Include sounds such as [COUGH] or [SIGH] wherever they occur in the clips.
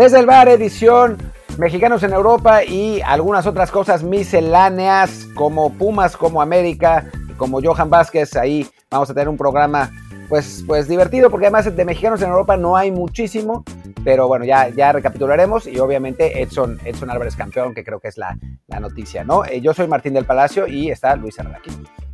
Desde el bar, edición Mexicanos en Europa y algunas otras cosas misceláneas como Pumas, como América, como Johan Vázquez. Ahí vamos a tener un programa pues, pues divertido porque además de Mexicanos en Europa no hay muchísimo. Pero bueno, ya, ya recapitularemos y obviamente Edson, Edson Álvarez campeón, que creo que es la, la noticia, ¿no? Eh, yo soy Martín del Palacio y está Luis aquí.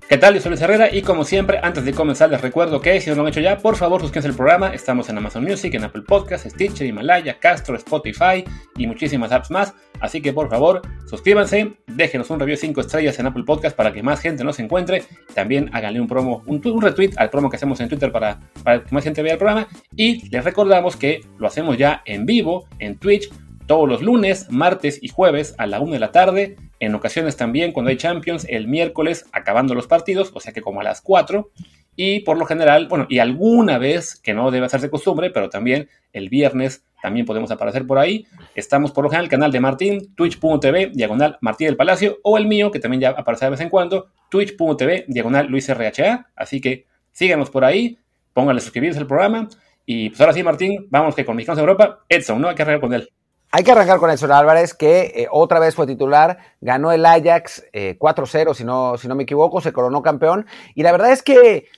¿Qué tal? Yo soy Luis Herrera y como siempre, antes de comenzar les recuerdo que si no lo han hecho ya, por favor suscríbanse al programa. Estamos en Amazon Music, en Apple Podcasts, Stitcher, Himalaya, Castro, Spotify y muchísimas apps más. Así que por favor, suscríbanse, déjenos un review 5 estrellas en Apple Podcasts para que más gente nos encuentre. También háganle un promo, un, un retweet al promo que hacemos en Twitter para, para que más gente vea el programa. Y les recordamos que lo hacemos ya en vivo, en Twitch, todos los lunes, martes y jueves a la 1 de la tarde en ocasiones también cuando hay Champions el miércoles acabando los partidos, o sea que como a las 4. Y por lo general, bueno, y alguna vez, que no debe hacerse costumbre, pero también el viernes también podemos aparecer por ahí. Estamos por lo general en el canal de Martín, twitch.tv, diagonal Martín del Palacio, o el mío, que también ya aparece de vez en cuando, twitch.tv, diagonal Luis RHA. Así que síganos por ahí, pónganle suscribirse al programa. Y pues ahora sí, Martín, vamos que con Mexicanos de Europa, Edson, ¿no? Hay que arreglar con él. Hay que arrancar con Edson Álvarez, que eh, otra vez fue titular, ganó el Ajax eh, 4-0, si no, si no me equivoco, se coronó campeón. Y la verdad es que,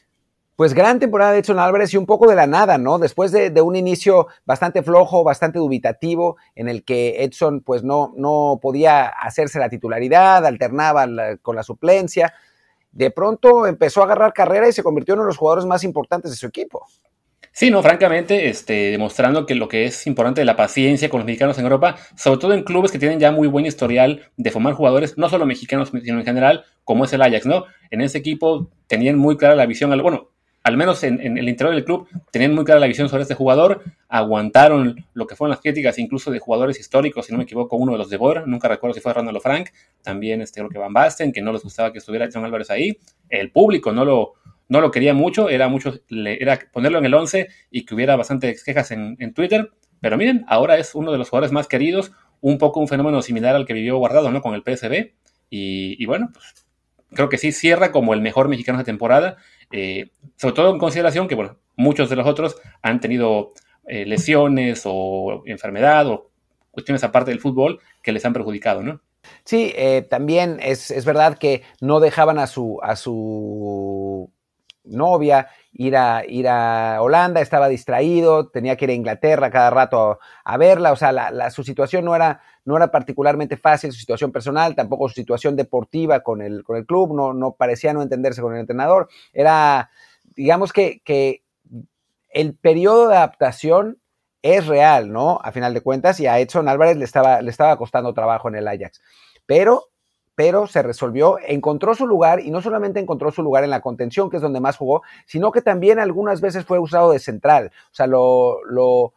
pues gran temporada de Edson Álvarez y un poco de la nada, ¿no? Después de, un inicio bastante flojo, bastante dubitativo, en el que Edson pues no, no podía hacerse la titularidad, alternaba con la suplencia. De pronto empezó a agarrar carrera y se convirtió en uno de los jugadores más importantes de su equipo. Sí, no, francamente, este, demostrando que lo que es importante de la paciencia con los mexicanos en Europa, sobre todo en clubes que tienen ya muy buen historial de formar jugadores, no solo mexicanos, sino en general, como es el Ajax, ¿no? En ese equipo tenían muy clara la visión, bueno, al menos en, el interior del club, tenían muy clara la visión sobre este jugador, aguantaron lo que fueron las críticas incluso de jugadores históricos, si no me equivoco, uno de los de Bor, nunca recuerdo si fue Ronaldo Frank, también este, creo que Van Basten, que no les gustaba que estuviera John Álvarez ahí, el público no lo, no lo quería mucho, era mucho, era ponerlo en el 11 y que hubiera bastantes quejas en, en, Twitter. Pero miren, ahora es uno de los jugadores más queridos, un poco un fenómeno similar al que vivió Guardado, ¿no? Con el PSB. Y, y bueno, pues creo que sí cierra como el mejor mexicano de temporada, eh, sobre todo en consideración que, bueno, muchos de los otros han tenido eh, lesiones o enfermedad o cuestiones aparte del fútbol que les han perjudicado, ¿no? Sí, eh, también es, es, verdad que no dejaban a su, a su novia, ir a, ir a Holanda, estaba distraído, tenía que ir a Inglaterra cada rato a, verla, o sea, su situación no era, no era particularmente fácil, su situación personal, tampoco su situación deportiva con el, con el club, no, no parecía no entenderse con el entrenador, era, digamos que, que el periodo de adaptación es real, ¿no? A final de cuentas, y a Edson Álvarez le estaba, le estaba costando trabajo en el Ajax, pero pero se resolvió, encontró su lugar y no solamente encontró su lugar en la contención, que es donde más jugó, sino que también algunas veces fue usado de central. O sea, lo,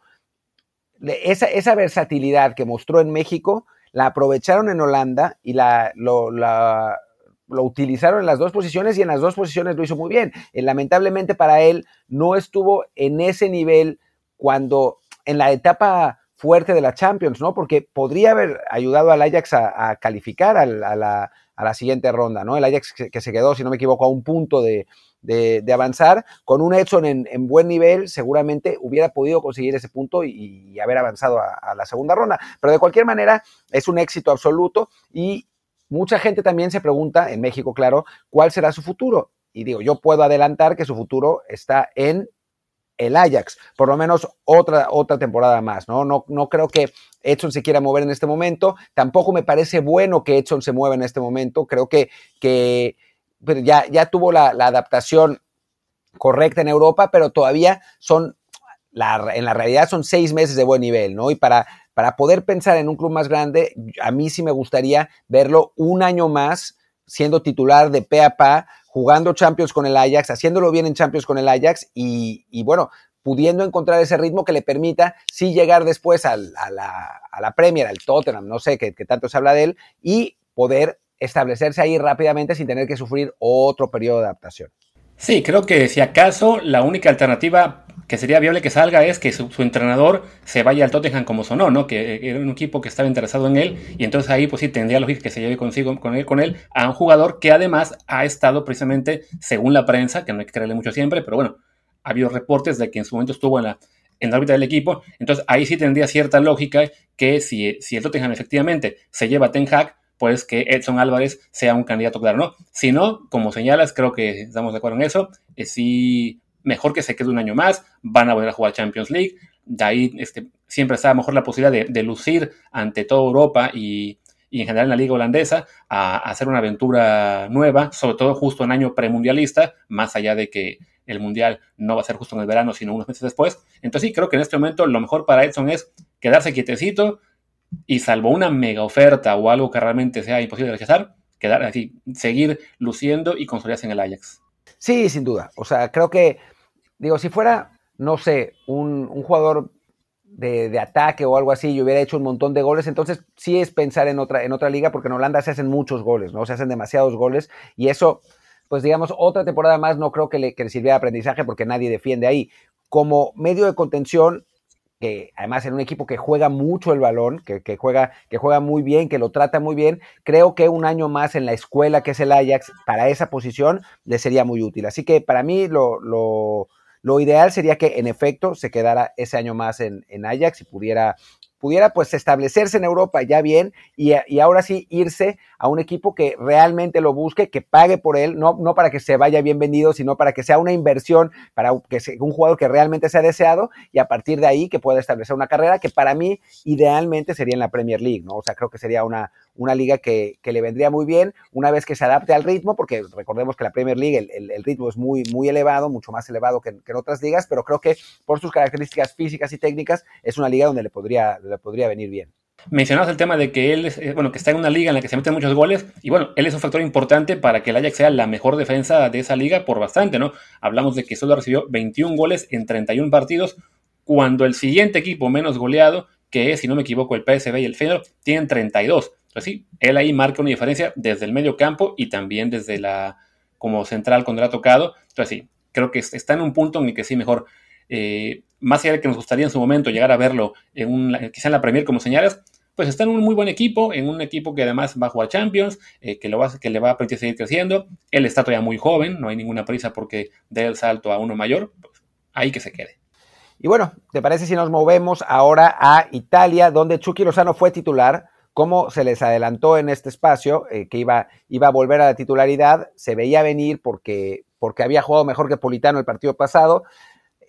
esa, esa, versatilidad que mostró en México la aprovecharon en Holanda y la, lo, la, lo, utilizaron en las dos posiciones y en las dos posiciones lo hizo muy bien. Eh, lamentablemente para él no estuvo en ese nivel cuando en la etapa fuerte de la Champions, ¿no? Porque podría haber ayudado al Ajax a, calificar al, a, la, siguiente ronda, ¿no? El Ajax que, se quedó, si no me equivoco, a un punto de, avanzar, con un Edson en, en, buen nivel, seguramente hubiera podido conseguir ese punto y, haber avanzado a, la segunda ronda. Pero de cualquier manera, es un éxito absoluto y mucha gente también se pregunta, en México, claro, cuál será su futuro. Y digo, yo puedo adelantar que su futuro está en el Ajax, por lo menos otra, otra temporada más, ¿no? ¿no? No creo que Edson se quiera mover en este momento, tampoco me parece bueno que Edson se mueva en este momento, creo que, que ya, ya tuvo la, la adaptación correcta en Europa, pero todavía son, la, en la realidad son seis meses de buen nivel, ¿no? Y para, para poder pensar en un club más grande, a mí sí me gustaría verlo un año más siendo titular de pe a pa, jugando Champions con el Ajax, haciéndolo bien en Champions con el Ajax y, y bueno, pudiendo encontrar ese ritmo que le permita sí llegar después al, a, la, a, la, Premier, al Tottenham, no sé, que, tanto se habla de él, y poder establecerse ahí rápidamente sin tener que sufrir otro periodo de adaptación. Sí, creo que si acaso la única alternativa que sería viable que salga es que su, entrenador se vaya al Tottenham como sonó, ¿no? Que era un equipo que estaba interesado en él y entonces ahí pues sí tendría lógica que se lleve consigo con él, con él a un jugador que además ha estado precisamente, según la prensa, que no hay que creerle mucho siempre, pero bueno, ha habido reportes de que en su momento estuvo en la, en la órbita del equipo. Entonces ahí sí tendría cierta lógica que si, si el Tottenham efectivamente se lleva a Ten Hag, pues que Edson Álvarez sea un candidato claro, ¿no? Si no, como señalas, creo que estamos de acuerdo en eso, es eh, sí, mejor que se quede un año más, van a volver a jugar Champions League, de ahí este, siempre está mejor la posibilidad de, lucir ante toda Europa y, en general en la liga holandesa a, hacer una aventura nueva, sobre todo justo en año premundialista, más allá de que el mundial no va a ser justo en el verano, sino unos meses después. Entonces sí, creo que en este momento lo mejor para Edson es quedarse quietecito y salvo una mega oferta o algo que realmente sea imposible de rechazar, quedar así, seguir luciendo y consolidarse en el Ajax. Sí, sin duda. O sea, creo que, digo, si fuera, no sé, un, jugador de, ataque o algo así y hubiera hecho un montón de goles, entonces sí es pensar en otra, en otra liga, porque en Holanda se hacen muchos goles, ¿no? Se hacen demasiados goles y eso pues digamos, otra temporada más no creo que le, que le sirviera de aprendizaje porque nadie defiende ahí. Como medio de contención, que además en un equipo que juega mucho el balón, que, juega, que juega muy bien, que lo trata muy bien, creo que un año más en la escuela que es el Ajax para esa posición le sería muy útil. Así que para mí lo, lo, ideal sería que en efecto se quedara ese año más en, en Ajax y pudiera pudiera pues establecerse en Europa ya bien y, y, ahora sí irse a un equipo que realmente lo busque, que pague por él, no, no para que se vaya bien vendido, sino para que sea una inversión, para que sea un jugador que realmente sea deseado y a partir de ahí que pueda establecer una carrera que para mí idealmente sería en la Premier League, ¿no? O sea, creo que sería una, una liga que, le vendría muy bien una vez que se adapte al ritmo, porque recordemos que la Premier League el, ritmo es muy, muy elevado, mucho más elevado que, en otras ligas, pero creo que por sus características físicas y técnicas es una liga donde le podría, le podría venir bien. Mencionabas el tema de que él, eh, bueno, que está en una liga en la que se meten muchos goles, y bueno, él es un factor importante para que el Ajax sea la mejor defensa de esa liga por bastante, ¿no? Hablamos de que solo recibió 21 goles en 31 partidos, cuando el siguiente equipo menos goleado, que es, si no me equivoco, el PSV y el Feyenoord, tienen 32. Entonces sí, él ahí marca una diferencia desde el medio campo y también desde la, como central cuando le ha tocado. Entonces sí, creo que está en un punto en el que sí mejor eh, más allá de que nos gustaría en su momento llegar a verlo en un, quizá en la Premier como señales, pues está en un muy buen equipo, en un equipo que además va a jugar Champions, eh, que, lo va, que le va a permitir seguir creciendo. Él está todavía muy joven, no hay ninguna prisa porque dé el salto a uno mayor, pues, ahí que se quede. Y bueno, ¿te parece si nos movemos ahora a Italia, donde Chucky Lozano fue titular? Como se les adelantó en este espacio, eh, que iba, iba a volver a la titularidad, se veía venir porque, porque había jugado mejor que Politano el partido pasado,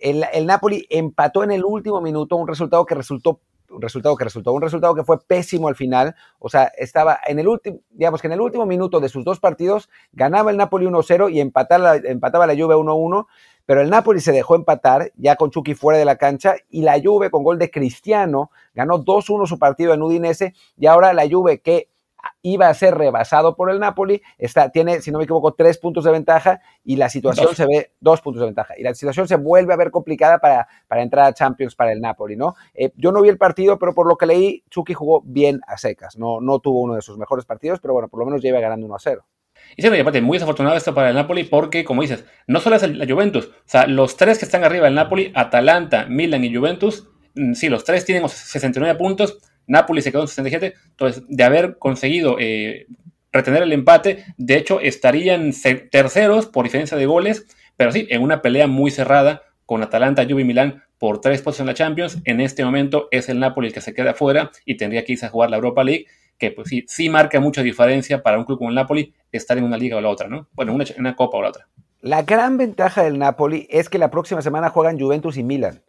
el, Napoli empató en el último minuto, un resultado que resultó resultado que resultó, un resultado que fue pésimo al final, o sea, estaba en el último, digamos que en el último minuto de sus dos partidos ganaba el Napoli 1-0 y empataba, empataba la Juve 1-1, pero el Napoli se dejó empatar ya con Chucky fuera de la cancha y la Juve con gol de Cristiano ganó 2-1 su partido en Udinese y ahora la Juve que iba a ser rebasado por el Napoli, está, tiene, si no me equivoco, tres puntos de ventaja y la situación se ve, dos puntos de ventaja, y la situación se vuelve a ver complicada para, para entrar a Champions para el Napoli, ¿no? Eh, yo no vi el partido, pero por lo que leí, Chucky jugó bien a secas, no, no tuvo uno de sus mejores partidos, pero bueno, por lo menos lleva ganando 1 a 0. Y sí, aparte, muy desafortunado esto para el Napoli porque, como dices, no solo es la Juventus, o sea, los tres que están arriba del Napoli, Atalanta, Milan y Juventus, mm, sí, los tres tienen 69 puntos, Napoli se quedó en 67. Entonces, de haber conseguido eh, retener el empate, de hecho, estarían terceros por diferencia de goles, pero sí, en una pelea muy cerrada con Atalanta, Juve y Milán por tres puestos en la Champions. En este momento es el Napoli el que se queda afuera y tendría que irse a jugar la Europa League, que pues sí, sí marca mucha diferencia para un club como el Napoli estar en una liga o la otra, ¿no? Bueno, una, una copa o la otra. La gran ventaja del Napoli es que la próxima semana juegan Juventus y Milan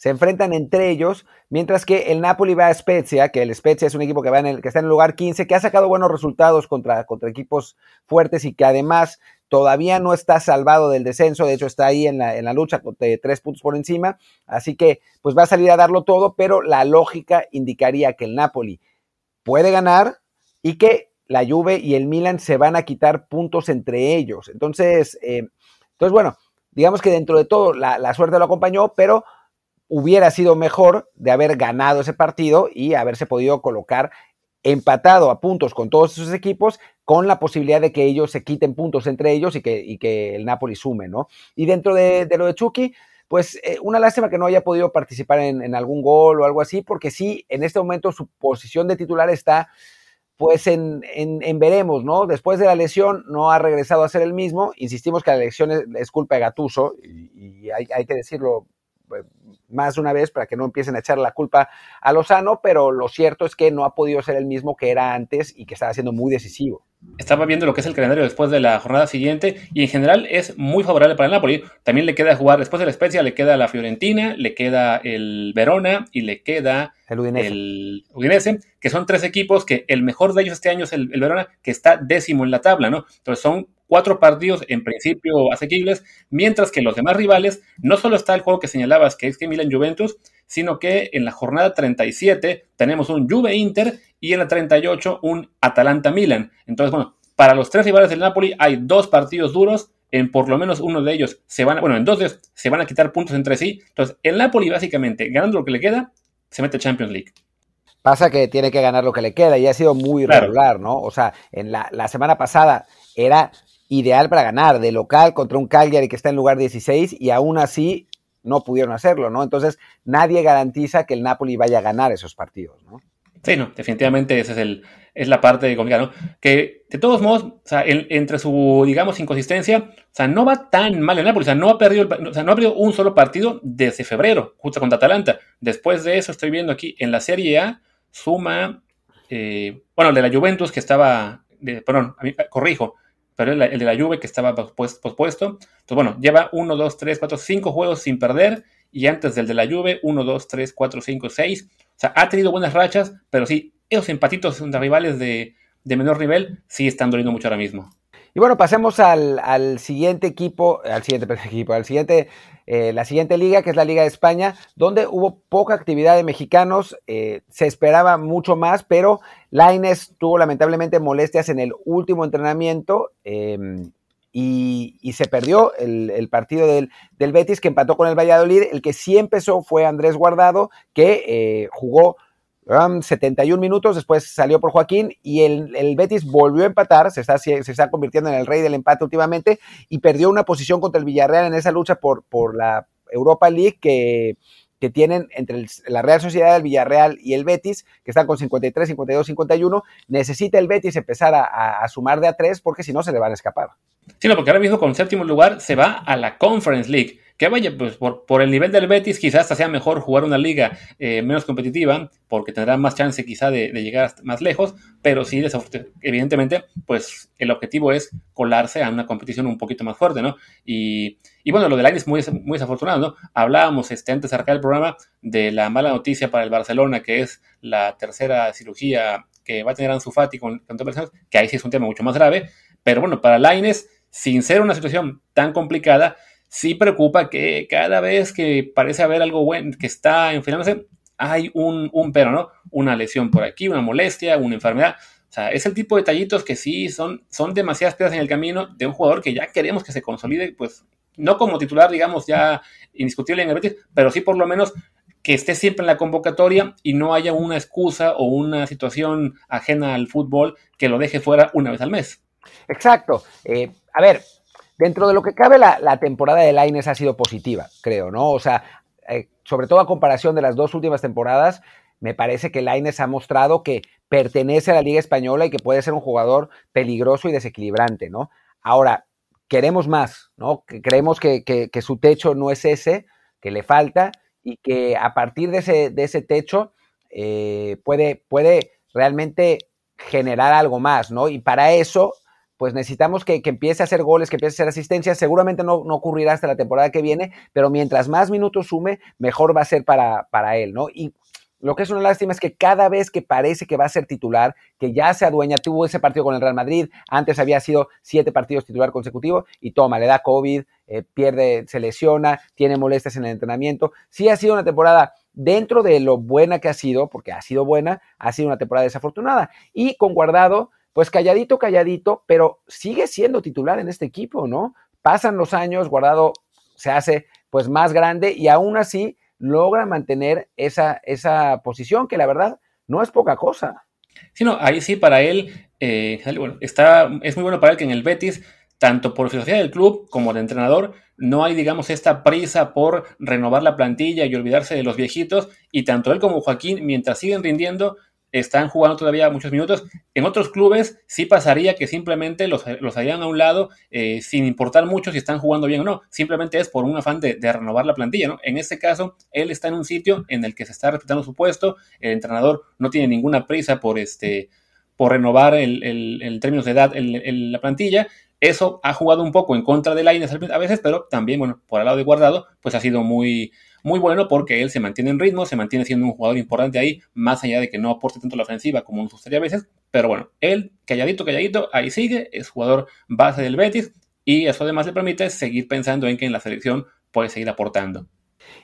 se enfrentan entre ellos, mientras que el Napoli va a Spezia, que el Spezia es un equipo que, va en el, que está en el lugar 15, que ha sacado buenos resultados contra, contra equipos fuertes y que además todavía no está salvado del descenso, de hecho está ahí en la, en la lucha de tres puntos por encima, así que pues va a salir a darlo todo, pero la lógica indicaría que el Napoli puede ganar y que la Juve y el Milan se van a quitar puntos entre ellos. Entonces, eh, entonces bueno, digamos que dentro de todo la suerte lo acompañó, pero hubiera sido mejor de haber ganado ese partido y haberse podido colocar empatado a puntos con todos esos equipos, con la posibilidad de que ellos se quiten puntos entre ellos y que, el Napoli sume, ¿no? Y dentro de, lo de Chucky, pues eh, una lástima que no haya podido participar en, algún gol o algo así, porque sí, en este momento su posición de titular está pues en, veremos, ¿no? Después de la lesión no ha regresado a ser el mismo, insistimos que la lesión es, culpa de Gatuso y, hay, que decirlo eh, más de una vez para que no empiecen a echar la culpa a Lozano, pero lo cierto es que no ha podido ser el mismo que era antes y que estaba siendo muy decisivo. Estaba viendo lo que es el calendario después de la jornada siguiente y en general es muy favorable para el Napoli. También le queda jugar después de la Spezia, le queda la Fiorentina, le queda el Verona y le queda el Udinese. que son tres equipos que el mejor de ellos este año es el, el Verona, que está décimo en la tabla, ¿no? Entonces son cuatro partidos en principio asequibles, mientras que los demás rivales no solo está el juego que señalabas, que es que Milan Juventus, sino que en la jornada 37 tenemos un Juve Inter y en la 38 un Atalanta Milan. Entonces, bueno, para los tres rivales del Napoli hay dos partidos duros, en por lo menos uno de ellos se van, a, bueno, en dos de ellos se van a quitar puntos entre sí. Entonces, el Napoli básicamente, ganando lo que le queda, se mete Champions League. Pasa que tiene que ganar lo que le queda y ha sido muy regular, ¿no? O sea, en la, la semana pasada era ideal para ganar, de local contra un Cagliari que está en lugar 16 y aún así no pudieron hacerlo, ¿no? Entonces nadie garantiza que el Napoli vaya a ganar esos partidos, ¿no? Sí, no, definitivamente esa es, el, es la parte complicada, ¿no? Que de todos modos, o sea, entre su, digamos, inconsistencia, o sea, no va tan mal el Napoli, o sea, no ha perdido, o sea, no ha perdido un solo partido desde febrero, justo contra Atalanta. Después de eso, estoy viendo aquí en la Serie A, suma, eh, bueno, el de la Juventus que estaba, de, perdón, corrijo, pero el, de la Juve que estaba pospuesto. Entonces, bueno, lleva 1, 2, 3, 4, 5 juegos sin perder y antes del de la Juve, 1, 2, 3, 4, 5, 6. O sea, ha tenido buenas rachas, pero sí, esos empatitos de rivales de, de menor nivel sí están doliendo mucho ahora mismo. Y bueno, pasemos al, siguiente equipo, al siguiente [LAUGHS] equipo, al siguiente, eh, la siguiente liga, que es la Liga de España, donde hubo poca actividad de mexicanos, eh, se esperaba mucho más, pero Laines tuvo lamentablemente molestias en el último entrenamiento em, y, se perdió el, partido del, del, Betis, que empató con el Valladolid. El que sí empezó fue Andrés Guardado, que eh, jugó 71 minutos, después salió por Joaquín y el, Betis volvió a empatar, se está, se está convirtiendo en el rey del empate últimamente y perdió una posición contra el Villarreal en esa lucha por, por la Europa League que, que tienen entre la Real Sociedad, el Villarreal y el Betis, que están con 53, 52, 51, necesita el Betis empezar a, a sumar de a tres porque si no se le van a escapar. Sí, no, porque ahora mismo con séptimo lugar se va a la Conference League. Que vaya, pues por, el nivel del Betis quizás hasta sea mejor jugar una liga eh, menos competitiva, porque tendrá más chance quizá de, llegar más lejos, pero sí, evidentemente, pues el objetivo es colarse a una competición un poquito más fuerte, ¿no? Y, bueno, lo del año es muy, muy desafortunado, ¿no? Hablábamos este, antes de arrancar el programa de la mala noticia para el Barcelona, que es la tercera cirugía que va a tener Ansu Fati con, con personas, que ahí sí es un tema mucho más grave, pero bueno, para Laines, sin ser una situación tan complicada, sí preocupa que cada vez que parece haber algo bueno, que está enfermándose, hay un, un pero, ¿no? Una lesión por aquí, una molestia, una enfermedad. O sea, es el tipo de detallitos que sí son, son demasiadas piedras en el camino de un jugador que ya queremos que se consolide, pues no como titular, digamos, ya indiscutible en el Betis, pero sí por lo menos que esté siempre en la convocatoria y no haya una excusa o una situación ajena al fútbol que lo deje fuera una vez al mes. Exacto. Eh, a ver, dentro de lo que cabe, la, temporada de Laines ha sido positiva, creo, ¿no? O sea, eh, sobre todo a comparación de las dos últimas temporadas, me parece que Laines ha mostrado que pertenece a la Liga Española y que puede ser un jugador peligroso y desequilibrante, ¿no? Ahora, queremos más, ¿no? creemos que, su techo no es ese, que le falta y que a partir de ese, de ese techo eh, puede, puede realmente generar algo más, ¿no? Y para eso pues necesitamos que, empiece a hacer goles, que empiece a hacer asistencias. Seguramente no, ocurrirá hasta la temporada que viene, pero mientras más minutos sume, mejor va a ser para, para él, ¿no? Y lo que es una lástima es que cada vez que parece que va a ser titular, que ya se adueña, tuvo ese partido con el Real Madrid, antes había sido siete partidos titular consecutivo y toma, le da COVID, eh, pierde, se lesiona, tiene molestias en el entrenamiento. Sí ha sido una temporada dentro de lo buena que ha sido, porque ha sido buena, ha sido una temporada desafortunada. Y con Guardado, pues calladito, calladito, pero sigue siendo titular en este equipo, ¿no? Pasan los años, Guardado se hace pues más grande y aún así logra mantener esa, esa posición que la verdad no es poca cosa. Sí, no, ahí sí para él, eh, está, es muy bueno para él que en el Betis, tanto por filosofía del club como de entrenador, no hay, digamos, esta prisa por renovar la plantilla y olvidarse de los viejitos, y tanto él como Joaquín, mientras siguen rindiendo, están jugando todavía muchos minutos. En otros clubes sí pasaría que simplemente los, los harían a un lado eh, sin importar mucho si están jugando bien o no. Simplemente es por un afán de, renovar la plantilla, ¿no? En este caso, él está en un sitio en el que se está respetando su puesto, el entrenador no tiene ninguna prisa por, este, por renovar el, el, de edad en, la plantilla. Eso ha jugado un poco en contra de Lainez a veces, pero también, bueno, por el lado de Guardado, pues ha sido muy, muy bueno porque él se mantiene en ritmo, se mantiene siendo un jugador importante ahí, más allá de que no aporte tanto la ofensiva como nos gustaría a veces. Pero bueno, él, calladito, calladito, ahí sigue, es jugador base del Betis y eso además le permite seguir pensando en que en la selección puede seguir aportando.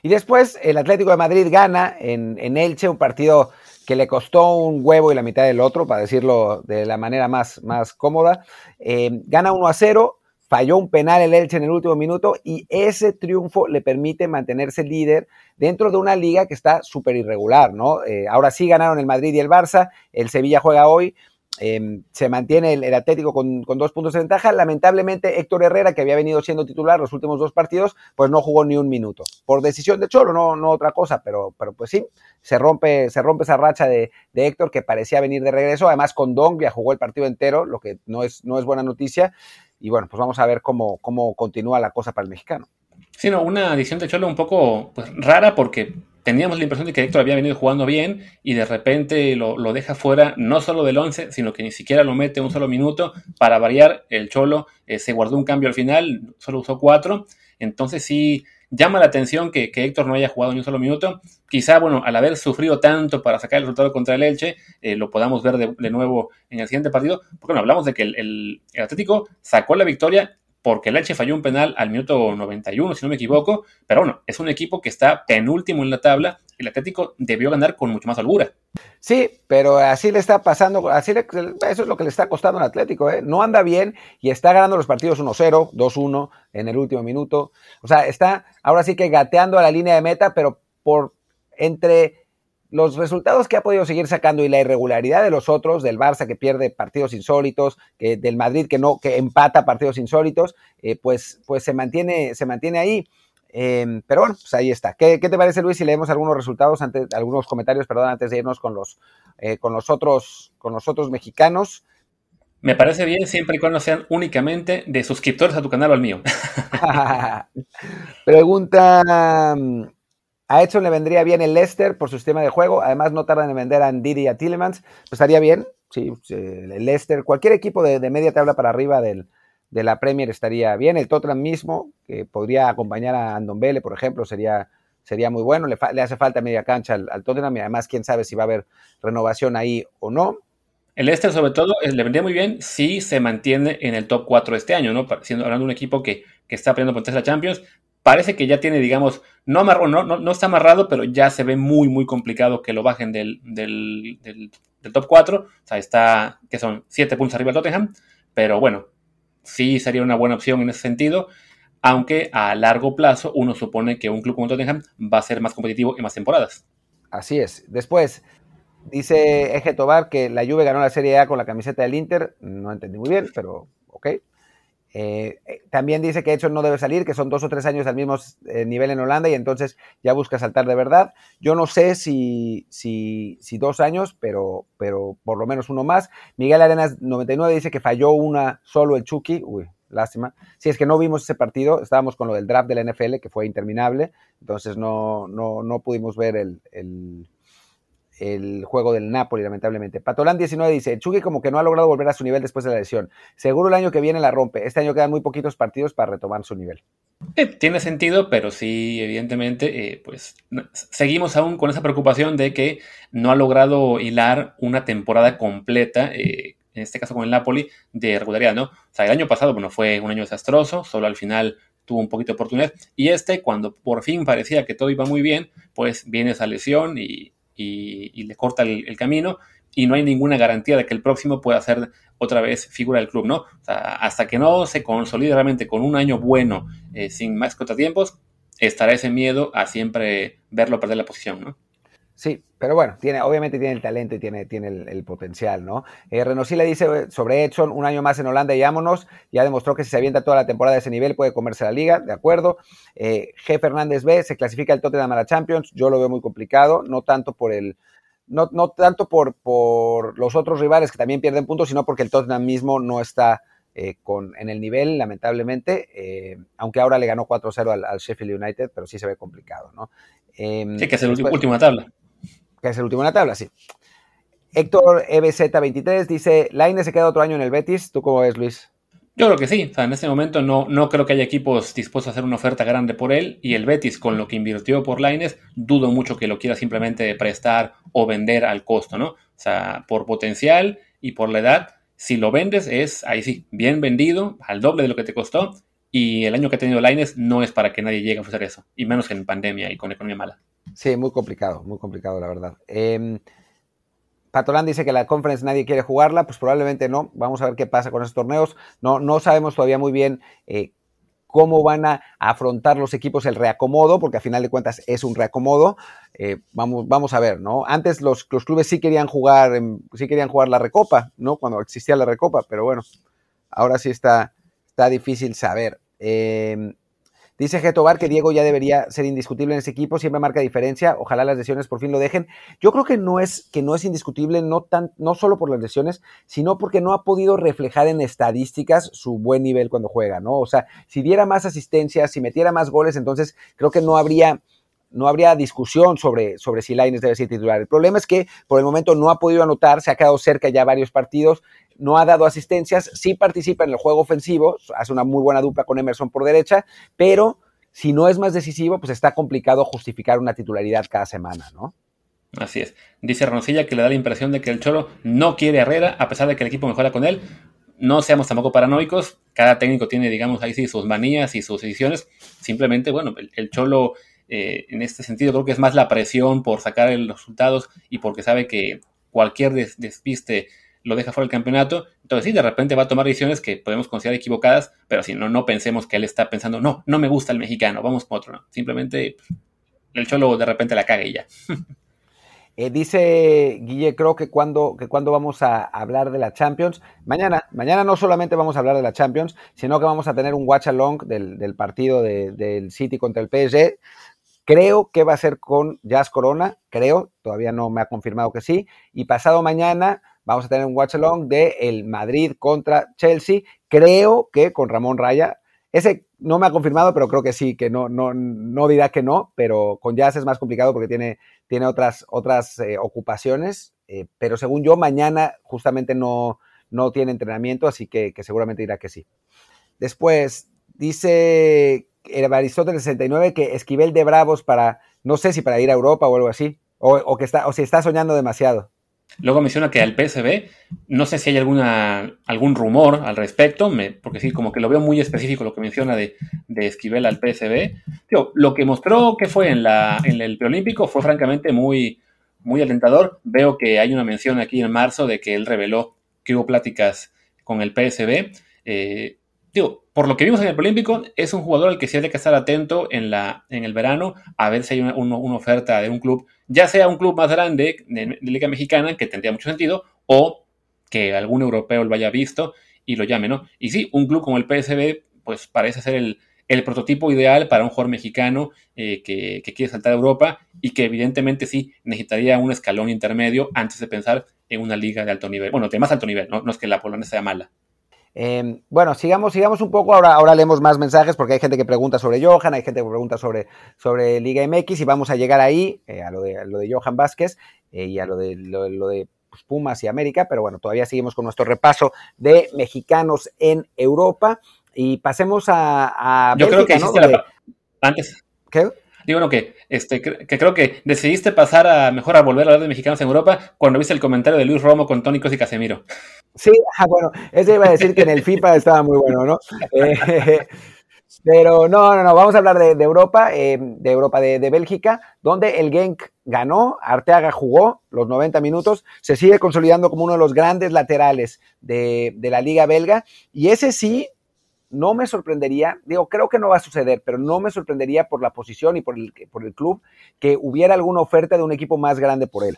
Y después el Atlético de Madrid gana en, Elche, un partido que le costó un huevo y la mitad del otro, para decirlo de la manera más, más cómoda. Eh, gana 1 a 0 falló un penal el Elche en el último minuto y ese triunfo le permite mantenerse líder dentro de una liga que está súper irregular, ¿no? Eh, ahora sí ganaron el Madrid y el Barça, el Sevilla juega hoy, em, se mantiene el, Atlético con, dos puntos de ventaja. Lamentablemente, Héctor Herrera, que había venido siendo titular los últimos dos partidos, pues no jugó ni un minuto. Por decisión de Cholo, no, otra cosa, pero, pero pues sí, se rompe, se rompe esa racha de, Héctor que parecía venir de regreso. Además, con Donglia jugó el partido entero, lo que no es, no es buena noticia. Y bueno, pues vamos a ver cómo, cómo continúa la cosa para el mexicano. Sí, una edición de Cholo un poco pues, rara porque teníamos la impresión de que Héctor había venido jugando bien y de repente lo, deja fuera no solo del 11, sino que ni siquiera lo mete un solo minuto. Para variar, el Cholo eh, se guardó un cambio al final, solo usó cuatro. Entonces sí, llama la atención que, Héctor no haya jugado ni un solo minuto. Quizá, bueno, al haber sufrido tanto para sacar el resultado contra el Elche, eh, lo podamos ver de, nuevo en el siguiente partido. Porque bueno, hablamos de que el, Atlético sacó la victoria porque el Elche falló un penal al minuto 91, si no me equivoco. Pero bueno, es un equipo que está penúltimo en la tabla. El Atlético debió ganar con mucho más holgura. Sí, pero así le está pasando, así eso es lo que le está costando al Atlético, ¿eh? No anda bien y está ganando los partidos 1-0, 2-1 en el último minuto. O sea, está ahora sí que gateando a la línea de meta, pero por entre los resultados que ha podido seguir sacando y la irregularidad de los otros, del Barça que pierde partidos insólitos, que del Madrid que no, que empata partidos insólitos, eh, pues, pues se mantiene, se mantiene ahí. Em, pero bueno, pues ahí está. ¿Qué, te parece, Luis, si leemos algunos resultados, antes, algunos comentarios, perdón, antes de irnos con los, eh, con los otros, con los otros mexicanos? Me parece bien siempre y cuando sean únicamente de suscriptores a tu canal o al mío. [LAUGHS] Pregunta, a Edson le vendría bien el Leicester por su sistema de juego, además no tardan en vender a Ndiri y a Tillemans, pues estaría bien, sí, el Leicester, cualquier equipo de, media tabla para arriba del, de la Premier estaría bien. El Tottenham mismo, que podría acompañar a Andon Bele, por ejemplo, sería, sería muy bueno. Le, hace falta media cancha al, Tottenham y además quién sabe si va a haber renovación ahí o no. El Este, sobre todo, eh, le vendría muy bien si se mantiene en el top 4 este año, ¿no? Siendo, hablando de un equipo que, está peleando por la Champions. Parece que ya tiene, digamos, no, no, está amarrado, pero ya se ve muy, muy complicado que lo bajen del, del, top 4. O sea, está, que son 7 puntos arriba del Tottenham. Pero bueno, sí sería una buena opción en ese sentido, aunque a largo plazo uno supone que un club como Tottenham va a ser más competitivo en más temporadas. Así es. Después, dice Eje Tobar que la Juve ganó la Serie A con la camiseta del Inter. No entendí muy bien, pero ok. Eh, eh, también dice que Edson no debe salir, que son dos o tres años al mismo eh, nivel en Holanda y entonces ya busca saltar de verdad. Yo no sé si, si, dos años, pero, pero por lo menos uno más. Miguel Arenas 99 dice que falló una solo el Chucky. Uy, lástima. Si es que no vimos ese partido, estábamos con lo del draft de la NFL, que fue interminable, entonces no, no, no pudimos ver el, el el juego del Napoli, lamentablemente. Patolán 19 dice, Chucky como que no ha logrado volver a su nivel después de la lesión. Seguro el año que viene la rompe. Este año quedan muy poquitos partidos para retomar su nivel. Tiene sentido, pero sí, evidentemente, eh, pues seguimos aún con esa preocupación de que no ha logrado hilar una temporada completa, eh, en este caso con el Napoli, de regularidad, ¿no? O sea, el año pasado, bueno, fue un año desastroso, solo al final tuvo un poquito de oportunidad, y este, cuando por fin parecía que todo iba muy bien, pues viene esa lesión y y, le corta el, camino y no hay ninguna garantía de que el próximo pueda ser otra vez figura del club, ¿no? hasta que no se consolide realmente con un año bueno, eh, sin más contratiempos, estará ese miedo a siempre verlo perder la posición, ¿no? Sí, pero bueno, tiene, obviamente tiene el talento y tiene, tiene el, potencial, ¿no? Eh, le dice eh, sobre Edson, un año más en Holanda y vámonos. Ya demostró que si se avienta toda la temporada de ese nivel puede comerse la liga, de acuerdo. Eh, G. Fernández B, se clasifica el Tottenham a la Champions. Yo lo veo muy complicado, no tanto por el, no, no tanto por, por los otros rivales que también pierden puntos, sino porque el Tottenham mismo no está eh, con, en el nivel, lamentablemente, eh, aunque ahora le ganó 4-0 al, Sheffield United, pero sí se ve complicado, ¿no? Em, sí, que es el último la tabla. Que es el último en la tabla, sí. Héctor EBZ23 dice, Laine se queda otro año en el Betis, ¿tú cómo ves, Luis? Yo creo que sí, o sea, en este momento no, no creo que haya equipos dispuestos a hacer una oferta grande por él y el Betis con lo que invirtió por Laines, dudo mucho que lo quiera simplemente prestar o vender al costo, ¿no? O sea, por potencial y por la edad, si lo vendes es, ahí sí, bien vendido, al doble de lo que te costó. Y el año que ha tenido Lines no es para que nadie llegue a ofrecer eso, y menos en pandemia y con economía mala. Sí, muy complicado, muy complicado, la verdad. Eh, Patolán dice que la conference nadie quiere jugarla, pues probablemente no. Vamos a ver qué pasa con esos torneos. No, no sabemos todavía muy bien eh, cómo van a afrontar los equipos el reacomodo, porque a final de cuentas es un reacomodo. Eh, vamos, vamos a ver, ¿no? Antes los, clubes sí querían jugar, sí querían jugar la recopa, ¿no? Cuando existía la recopa, pero bueno, ahora sí está, está difícil saber. Eh, Dice Getobar que Diego ya debería ser indiscutible en ese equipo, siempre marca diferencia, ojalá las lesiones por fin lo dejen. Yo creo que no es, que no es indiscutible, no, tan, no solo por las lesiones, sino porque no ha podido reflejar en estadísticas su buen nivel cuando juega, ¿no? O sea, si diera más asistencia, si metiera más goles, entonces creo que no habría no habría discusión sobre, sobre si Laines debe ser titular. El problema es que por el momento no ha podido anotar, se ha quedado cerca ya varios partidos, no ha dado asistencias, sí participa en el juego ofensivo, hace una muy buena dupla con Emerson por derecha, pero si no es más decisivo, pues está complicado justificar una titularidad cada semana, ¿no? Así es. Dice Roncilla que le da la impresión de que el Cholo no quiere Herrera, a pesar de que el equipo mejora con él. No seamos tampoco paranoicos. Cada técnico tiene, digamos, ahí sí sus manías y sus decisiones. Simplemente, bueno, el, Cholo, eh, en este sentido, creo que es más la presión por sacar los resultados y porque sabe que cualquier despiste lo deja fuera del campeonato. Entonces sí, de repente va a tomar decisiones que podemos considerar equivocadas, pero si no, no pensemos que él está pensando, no, no me gusta el mexicano, vamos con otro. Simplemente el cholo de repente la caga y ya. [LAUGHS] Eh, dice Guille, creo que cuando, que cuando vamos a hablar de la Champions, mañana, mañana no solamente vamos a hablar de la Champions, sino que vamos a tener un watch along del, partido del City contra el PSG. Creo que va a ser con Jazz Corona, creo, todavía no me ha confirmado que sí. Y pasado mañana vamos a tener un watch along de el Madrid contra Chelsea. Creo que con Ramón Raya. Ese no me ha confirmado, pero creo que sí, que no, no, no dirá que no, pero con Jazz es más complicado porque tiene, tiene otras, otras eh, ocupaciones. Eh, pero según yo, mañana justamente no, no tiene entrenamiento, así que, seguramente dirá que sí. Después, dice Aristóteles 69 que Esquivel de Bravos para, no sé si para ir a Europa o algo así, o, o que está, o si está soñando demasiado. Luego menciona que al PSB, no sé si hay alguna, algún rumor al respecto, porque sí, como que lo veo muy específico lo que menciona de, Esquivel al PSB. lo que mostró que fue en, la, en el preolímpico fue francamente muy, muy alentador. Veo que hay una mención aquí en marzo de que él reveló que hubo pláticas con el PSB. Eh, por lo que vimos en el Olímpico, es un jugador al que sí hay que estar atento en, la, en el verano a ver si hay una, oferta de un club, ya sea un club más grande de, Liga Mexicana, que tendría mucho sentido, o que algún europeo lo haya visto y lo llame, ¿no? Y sí, un club como el PSB, pues parece ser el, prototipo ideal para un jugador mexicano eh, que, quiere saltar a Europa y que evidentemente sí necesitaría un escalón intermedio antes de pensar en una liga de alto nivel. Bueno, de más alto nivel, no, no es que la Polonia sea mala. Em, bueno, sigamos, sigamos un poco. Ahora, ahora leemos más mensajes porque hay gente que pregunta sobre Johan, hay gente que pregunta sobre, sobre Liga MX y vamos a llegar ahí, eh, a, lo de, lo de Johan Vázquez eh, y a lo de, lo, de pues, Pumas y América, pero bueno, todavía seguimos con nuestro repaso de mexicanos en Europa y pasemos a. Yo creo que ¿no? antes. ¿Qué? Digo, bueno, que, este, que, creo que decidiste pasar a mejor a volver a hablar de mexicanos en Europa cuando viste el comentario de Luis Romo con Tónicos y Casemiro. Sí, ah, bueno, ese iba a decir que en el FIFA estaba muy bueno, ¿no? Eh, [LAUGHS] pero no, no, no, vamos a hablar de, Europa, eh, de Europa de, Bélgica, donde el Genk ganó, Arteaga jugó los 90 minutos, se sigue consolidando como uno de los grandes laterales de, de la liga belga, y ese sí no me sorprendería, digo, creo que no va a suceder, pero no me sorprendería por la posición y por el, por el club que hubiera alguna oferta de un equipo más grande por él.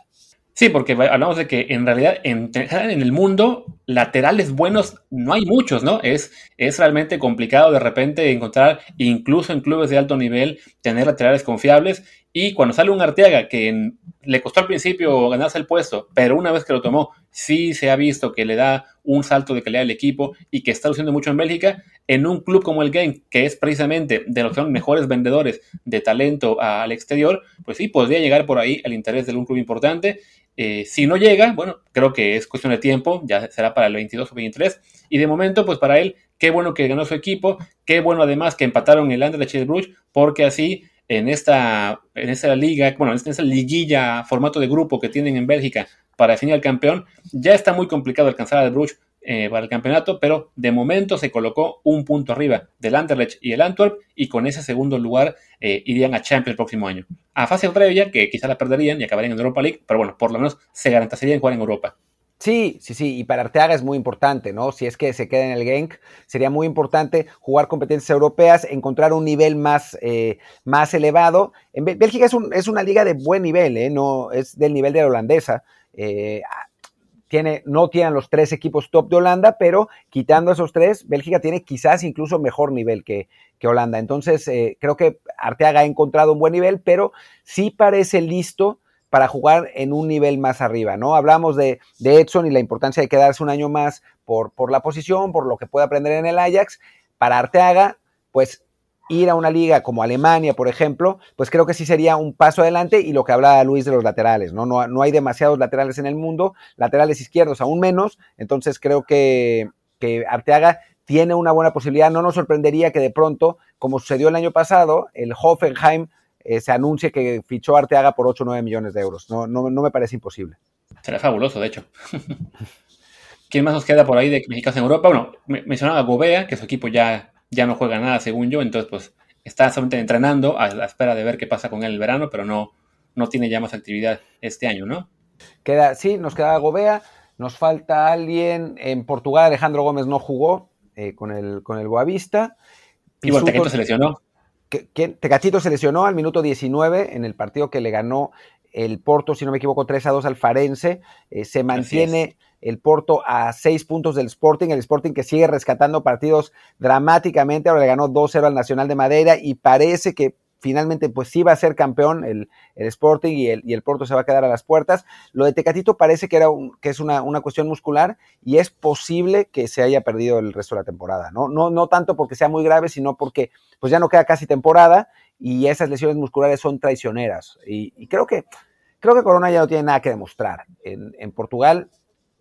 Sí, porque hablamos de que en realidad en, el mundo laterales buenos no hay muchos, ¿no? Es, es realmente complicado de repente encontrar, incluso en clubes de alto nivel, tener laterales confiables. Y cuando sale un Arteaga que le costó al principio ganarse el puesto, pero una vez que lo tomó, sí se ha visto que le da un salto de calidad al equipo y que está luciendo mucho en Bélgica, en un club como el Game, que es precisamente de los que son mejores vendedores de talento al exterior, pues sí, podría llegar por ahí el interés de un club importante. Eh, si no llega, bueno, creo que es cuestión de tiempo, ya será para el 22 o 23. Y de momento, pues para él, qué bueno que ganó su equipo, qué bueno además que empataron el Anderlecht de Bruges, porque así en esta, en liga, bueno, en esta liguilla, formato de grupo que tienen en Bélgica para definir al campeón, ya está muy complicado alcanzar al Bruges eh, para el campeonato, pero de momento se colocó un punto arriba del Anderlecht y el Antwerp y con ese segundo lugar eh, irían a Champions el próximo año. A fase previa, que quizá la perderían y acabarían en Europa League, pero bueno, por lo menos se garantizarían jugar en Europa. Sí, sí, sí, y para Arteaga es muy importante, ¿no? Si es que se queda en el Genk, sería muy importante jugar competencias europeas, encontrar un nivel más, eh, más elevado. En Bélgica es, un, es, una liga de buen nivel, ¿eh? No, es del nivel de la holandesa. Eh, tiene, no tienen los tres equipos top de Holanda, pero quitando esos tres, Bélgica tiene quizás incluso mejor nivel que, que Holanda. Entonces, eh, creo que Arteaga ha encontrado un buen nivel, pero sí parece listo para jugar en un nivel más arriba, ¿no? Hablamos de, Edson y la importancia de quedarse un año más por, la posición, por lo que puede aprender en el Ajax. Para Arteaga, pues ir a una liga como Alemania, por ejemplo, pues creo que sí sería un paso adelante y lo que hablaba Luis de los laterales, ¿no? No, hay demasiados laterales en el mundo, laterales izquierdos aún menos, entonces creo que Arteaga tiene una buena posibilidad. No nos sorprendería que de pronto, como sucedió el año pasado, el Hoffenheim eh, se anuncie que fichó Arteaga por 8 o 9 millones de euros. No, no, no me parece imposible. Será fabuloso, de hecho. [LAUGHS] ¿Quién más nos queda por ahí de mexicanos en Europa? Bueno, mencionaba Gobea, que su equipo ya, ya no juega nada, según yo, entonces pues está solamente entrenando a la espera de ver qué pasa con él el verano, pero no, no tiene ya más actividad este año, ¿no? Queda, sí, nos queda Gobea, nos falta alguien en Portugal, Alejandro Gómez no jugó eh, con, el, con el Boavista. Y Tecatito se lesionó que, Tecatito se lesionó al minuto 19 en el partido que le ganó el Porto, si no me equivoco, 3 a 2 al Farense. Eh, se mantiene el Porto a 6 puntos del Sporting, el Sporting que sigue rescatando partidos dramáticamente. Ahora le ganó 2-0 al Nacional de Madeira y parece que finalmente pues sí va a ser campeón el, Sporting y el, y el, Porto se va a quedar a las puertas. Lo de Tecatito parece que, era que es una, una, cuestión muscular y es posible que se haya perdido el resto de la temporada, ¿no? No, no tanto porque sea muy grave, sino porque pues ya no queda casi temporada y esas lesiones musculares son traicioneras. Y, creo, que, creo que Corona ya no tiene nada que demostrar. En, en Portugal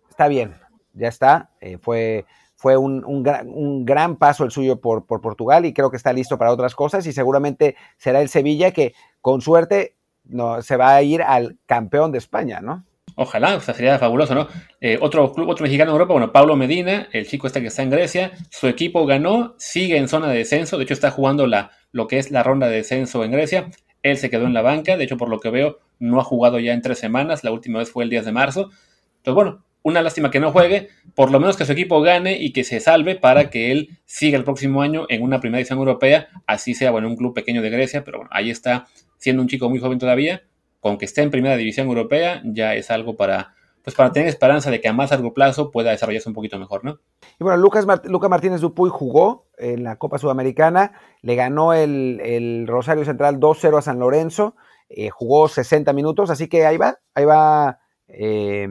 está bien, ya está, eh, fue fue un, un, gran, un, gran, paso el suyo por, por, Portugal y creo que está listo para otras cosas y seguramente será el Sevilla que con suerte no, se va a ir al campeón de España, ¿no? Ojalá, o sea, sería fabuloso, ¿no? Eh, otro club, otro mexicano en Europa, bueno, Pablo Medina, el chico este que está en Grecia, su equipo ganó, sigue en zona de descenso, de hecho está jugando la, lo que es la ronda de descenso en Grecia, él se quedó en la banca, de hecho por lo que veo no ha jugado ya en tres semanas, la última vez fue el 10 de marzo, entonces bueno, una lástima que no juegue, por lo menos que su equipo gane y que se salve para que él siga el próximo año en una primera edición europea, así sea, bueno, un club pequeño de Grecia, pero bueno, ahí está siendo un chico muy joven todavía, con que esté en primera división europea, ya es algo para, pues para tener esperanza de que a más largo plazo pueda desarrollarse un poquito mejor, ¿no? Y bueno, Lucas Lucas Martínez Dupuy jugó en la Copa Sudamericana, le ganó el, Rosario Central 2-0 a San Lorenzo, eh, jugó 60 minutos, así que ahí va, ahí va. Eh,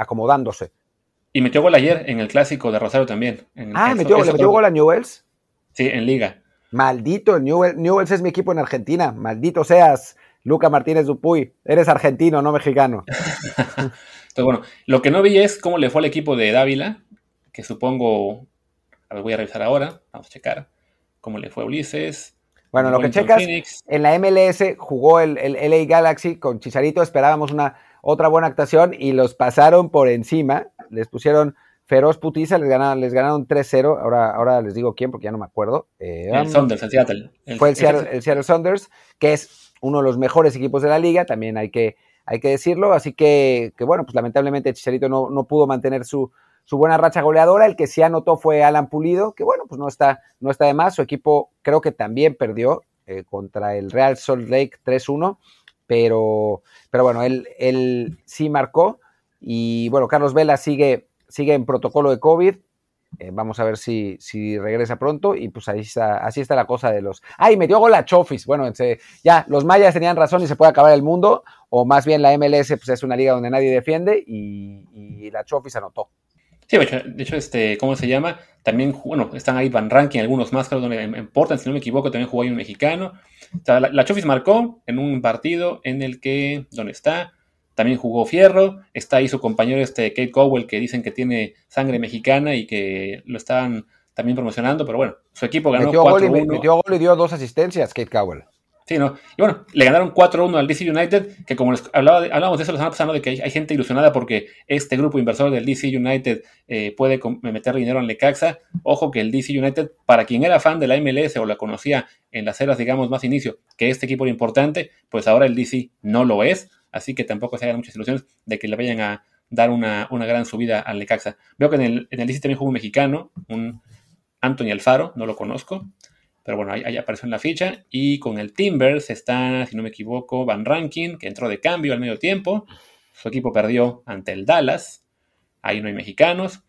acomodándose. Y metió gol ayer en el clásico de Rosario también. ah, metió, ¿le metió gol a Newells? Sí, en Liga. Maldito, Newells, Newells es mi equipo en Argentina. Maldito seas, Luca Martínez Dupuy. Eres argentino, no mexicano. [LAUGHS] Entonces, bueno, lo que no vi es cómo le fue al equipo de Dávila, que supongo. A ver, voy a revisar ahora. Vamos a checar cómo le fue a Ulises. Bueno, lo que checas, en la MLS jugó el, el LA Galaxy con Chicharito. Esperábamos una otra buena actuación y los pasaron por encima, les pusieron feroz putiza, les ganaron, les ganaron 3-0, ahora, ahora les digo quién porque ya no me acuerdo. Eh, el Saunders, el Seattle. fue el Seattle, Saunders, que es uno de los mejores equipos de la liga, también hay que, hay que decirlo, así que, que bueno, pues lamentablemente Chicharito no, no pudo mantener su, su buena racha goleadora. El que sí anotó fue Alan Pulido, que bueno, pues no está, no está de más. Su equipo creo que también perdió eh, contra el Real Salt Lake 3-1 pero, pero bueno, él, él sí marcó y bueno, Carlos Vela sigue, sigue en protocolo de COVID. Eh, vamos a ver si, si, regresa pronto y pues ahí está, así está la cosa de los... ¡Ay, me dio gol a Chofis! Bueno, ya, los mayas tenían razón y se puede acabar el mundo, o más bien la MLS pues es una liga donde nadie defiende y, y la Chofis anotó. Sí, de hecho, este, ¿cómo se llama? También, bueno, están ahí Van Ranking, algunos más, donde en Portland, si no me equivoco, también jugó ahí un mexicano. O sea, la, Chofis marcó en un partido en el que, ¿dónde está? También jugó Fierro, está ahí su compañero este Kate Cowell, que dicen que tiene sangre mexicana y que lo están también promocionando, pero bueno, su equipo ganó 4-1. Metió gol y dio dos asistencias, Kate Cowell. Sí, ¿no? Y bueno, le ganaron 4-1 al DC United, que como les hablábamos de eso la semana pasada, de que hay, gente ilusionada porque este grupo inversor del DC United eh, puede meter dinero en Lecaxa. Ojo que el DC United, para quien era fan de la MLS o la conocía en las eras, digamos, más inicio, que este equipo era importante, pues ahora el DC no lo es, así que tampoco se hagan muchas ilusiones de que le vayan a dar una, gran subida al Lecaxa. Veo que en el, en el DC también jugó un mexicano, un Anthony Alfaro, no lo conozco. Pero bueno, ahí, apareció en la ficha. Y con el Timbers está, si no me equivoco, Van Rankin, que entró de cambio al medio tiempo. Su equipo perdió ante el Dallas. Ahí no hay mexicanos.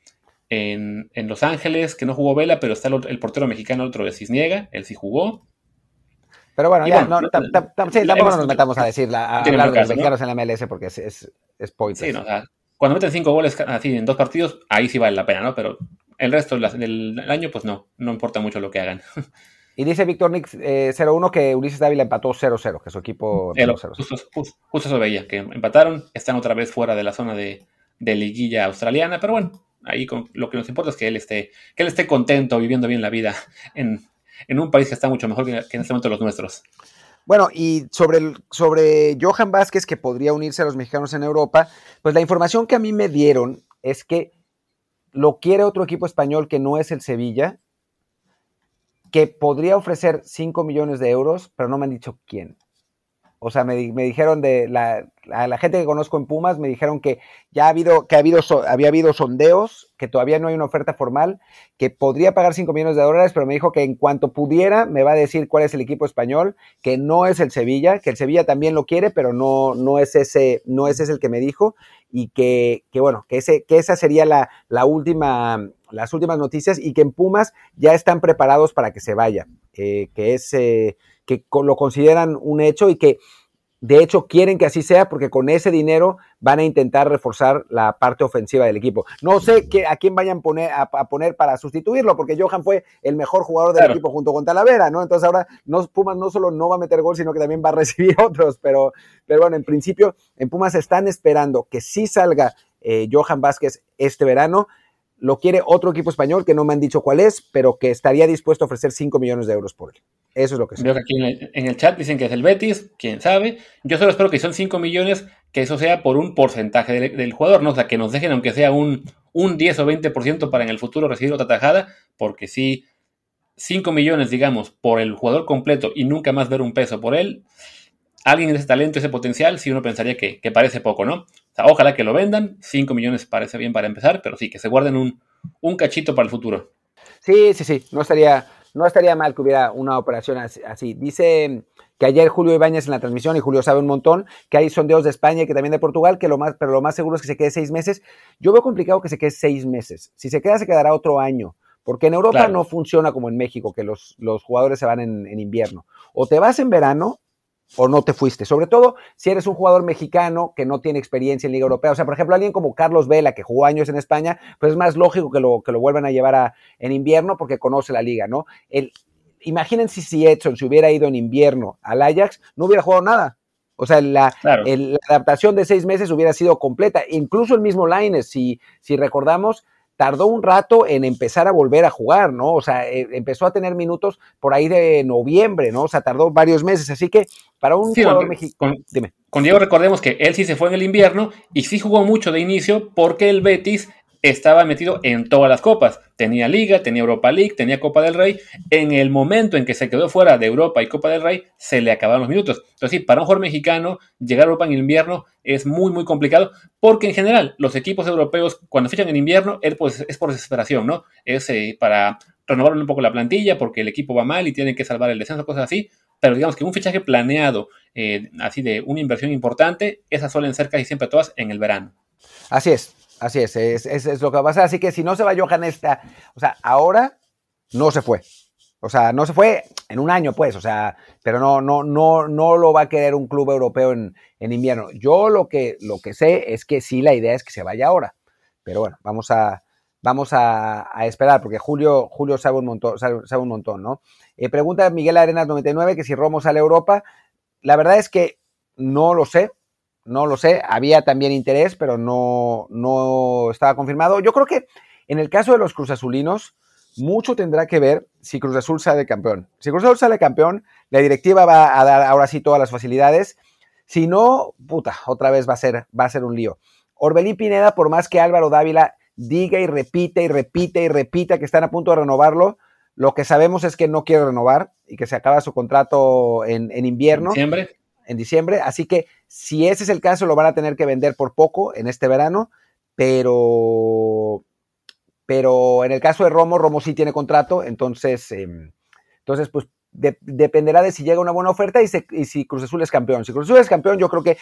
En, Los Ángeles, que no jugó Vela, pero está el, portero mexicano, otro de Cisniega. Él sí jugó. Pero bueno, ya, no, tampoco nos metamos a decir a, hablar de los mexicanos en la MLS porque es, es, es Sí, no, cuando meten cinco goles así en dos partidos, ahí sí vale la pena, ¿no? Pero el resto del año, pues no, no importa mucho lo que hagan. [LAUGHS] Y dice Víctor Nix 0-1 eh, que Ulises Dávila empató 0-0, que su equipo... justo, eso veía, que empataron, están otra vez fuera de la zona de, liguilla australiana, pero bueno, ahí lo que nos importa es que él esté, que él esté contento, viviendo bien la vida en, un país que está mucho mejor que, en este momento los nuestros. Bueno, y sobre, sobre Johan Vázquez, que podría unirse a los mexicanos en Europa, pues la información que a mí me dieron es que lo quiere otro equipo español que no es el Sevilla, que podría ofrecer 5 millones de euros, pero no me han dicho quién. O sea, me, dijeron de la, a la gente que conozco en Pumas, me dijeron que ya ha habido, que ha habido, había habido sondeos, que todavía no hay una oferta formal, que podría pagar 5 millones de dólares, pero me dijo que en cuanto pudiera me va a decir cuál es el equipo español, que no es el Sevilla, que el Sevilla también lo quiere, pero no, no es ese, no es ese el que me dijo, y que, que bueno, que, ese, que esa sería la, la última las últimas noticias y que en Pumas ya están preparados para que se vaya, eh, que es eh, que lo consideran un hecho y que de hecho quieren que así sea porque con ese dinero van a intentar reforzar la parte ofensiva del equipo. No sé a quién vayan poner, a, poner para sustituirlo porque Johan fue el mejor jugador del equipo junto con Talavera, ¿no? Entonces ahora no, Pumas no solo no va a meter gol, sino que también va a [LAUGHS] recibir otros, pero, pero bueno, en principio en Pumas están esperando que sí salga eh, Johan Vázquez este verano lo quiere otro equipo español que no me han dicho cuál es, pero que estaría dispuesto a ofrecer 5 millones de euros por él. Eso es lo que sé. Que aquí en el, chat dicen que es el Betis, quién sabe. Yo solo espero que son 5 millones, que eso sea por un porcentaje del, jugador, ¿no? O sea, que nos dejen aunque sea un, un 10 o 20% para en el futuro recibir otra tajada, porque si 5 millones, digamos, por el jugador completo y nunca más ver un peso por él, alguien de ese talento, ese potencial, sí uno pensaría que, parece poco, ¿no? O sea, ojalá que lo vendan, 5 millones parece bien para empezar, pero sí, que se guarden un, cachito para el futuro. Sí, sí, sí, no estaría, no estaría mal que hubiera una operación así. Dice que ayer Julio Ibáñez en la transmisión, y Julio sabe un montón, que hay sondeos de España y que también de Portugal, que lo más, pero lo más seguro es que se quede seis meses. Yo veo complicado que se quede seis meses. Si se queda, se quedará otro año. Porque en Europa no funciona como en México, que los, los jugadores se van en, invierno. O te vas en verano o no te fuiste. Sobre todo si eres un jugador mexicano que no tiene experiencia en Liga Europea. O sea, por ejemplo, alguien como Carlos Vela, que jugó años en España, pues es más lógico que lo, que lo vuelvan a llevar a, en invierno porque conoce la liga, ¿no? El, imagínense si Edson se hubiera ido en invierno al Ajax, no hubiera jugado nada. O sea, la, la adaptación de seis meses hubiera sido completa. Incluso el mismo Lines, si, si recordamos, tardó un rato en empezar a volver a jugar, ¿no? O sea, eh, empezó a tener minutos por ahí de noviembre, ¿no? O sea, tardó varios meses. Así que para un jugador mexicano. Con, con Diego recordemos que él sí se fue en el invierno y sí jugó mucho de inicio porque el Betis estaba metido en todas las copas. Tenía Liga, tenía Europa League, tenía Copa del Rey. En el momento en que se quedó fuera de Europa y Copa del Rey, se le acabaron los minutos. Entonces, sí, para un jugador mexicano, llegar a Europa en invierno es muy, muy complicado, porque en general, los equipos europeos, cuando fichan en invierno, es, pues, es por desesperación, ¿no? Es eh, para renovar un poco la plantilla, porque el equipo va mal y tienen que salvar el descenso, cosas así. pero digamos que un fichaje planeado, eh, así de una inversión importante, esas suelen ser casi siempre todas en el verano. Así es, así es, es, es, lo que va a pasar. Así que si no se va Johan esta, o sea, ahora no se fue. O sea, no se fue en un año, pues, o sea, pero no, no, no, no lo va a querer un club europeo en, en invierno. Yo lo que, lo que sé es que sí, la idea es que se vaya ahora. Pero bueno, vamos a, vamos a, esperar, porque Julio, Julio sabe un montón, sabe, un montón, ¿no? Eh, pregunta Miguel Arenas 99 que si Romo sale a Europa. La verdad es que no lo sé, no lo sé. Había también interés, pero no, no estaba confirmado. Yo creo que en el caso de los Cruz Azulinos, mucho tendrá que ver si Cruz Azul sale campeón. Si Cruz Azul sale campeón, la directiva va a dar ahora sí todas las facilidades. Si no, puta, otra vez va a ser, va a ser un lío. Orbelín Pineda, por más que Álvaro Dávila diga y repite y repite y repita que están a punto de renovarlo. Lo que sabemos es que no quiere renovar y que se acaba su contrato en, invierno. ¿En diciembre? En diciembre. Así que si ese es el caso, lo van a tener que vender por poco en este verano. Pero, pero en el caso de Romo, Romo sí tiene contrato. Entonces, em, entonces pues dependerá de si llega una buena oferta y, si Cruz Azul es campeón. Si Cruz Azul es campeón, yo creo que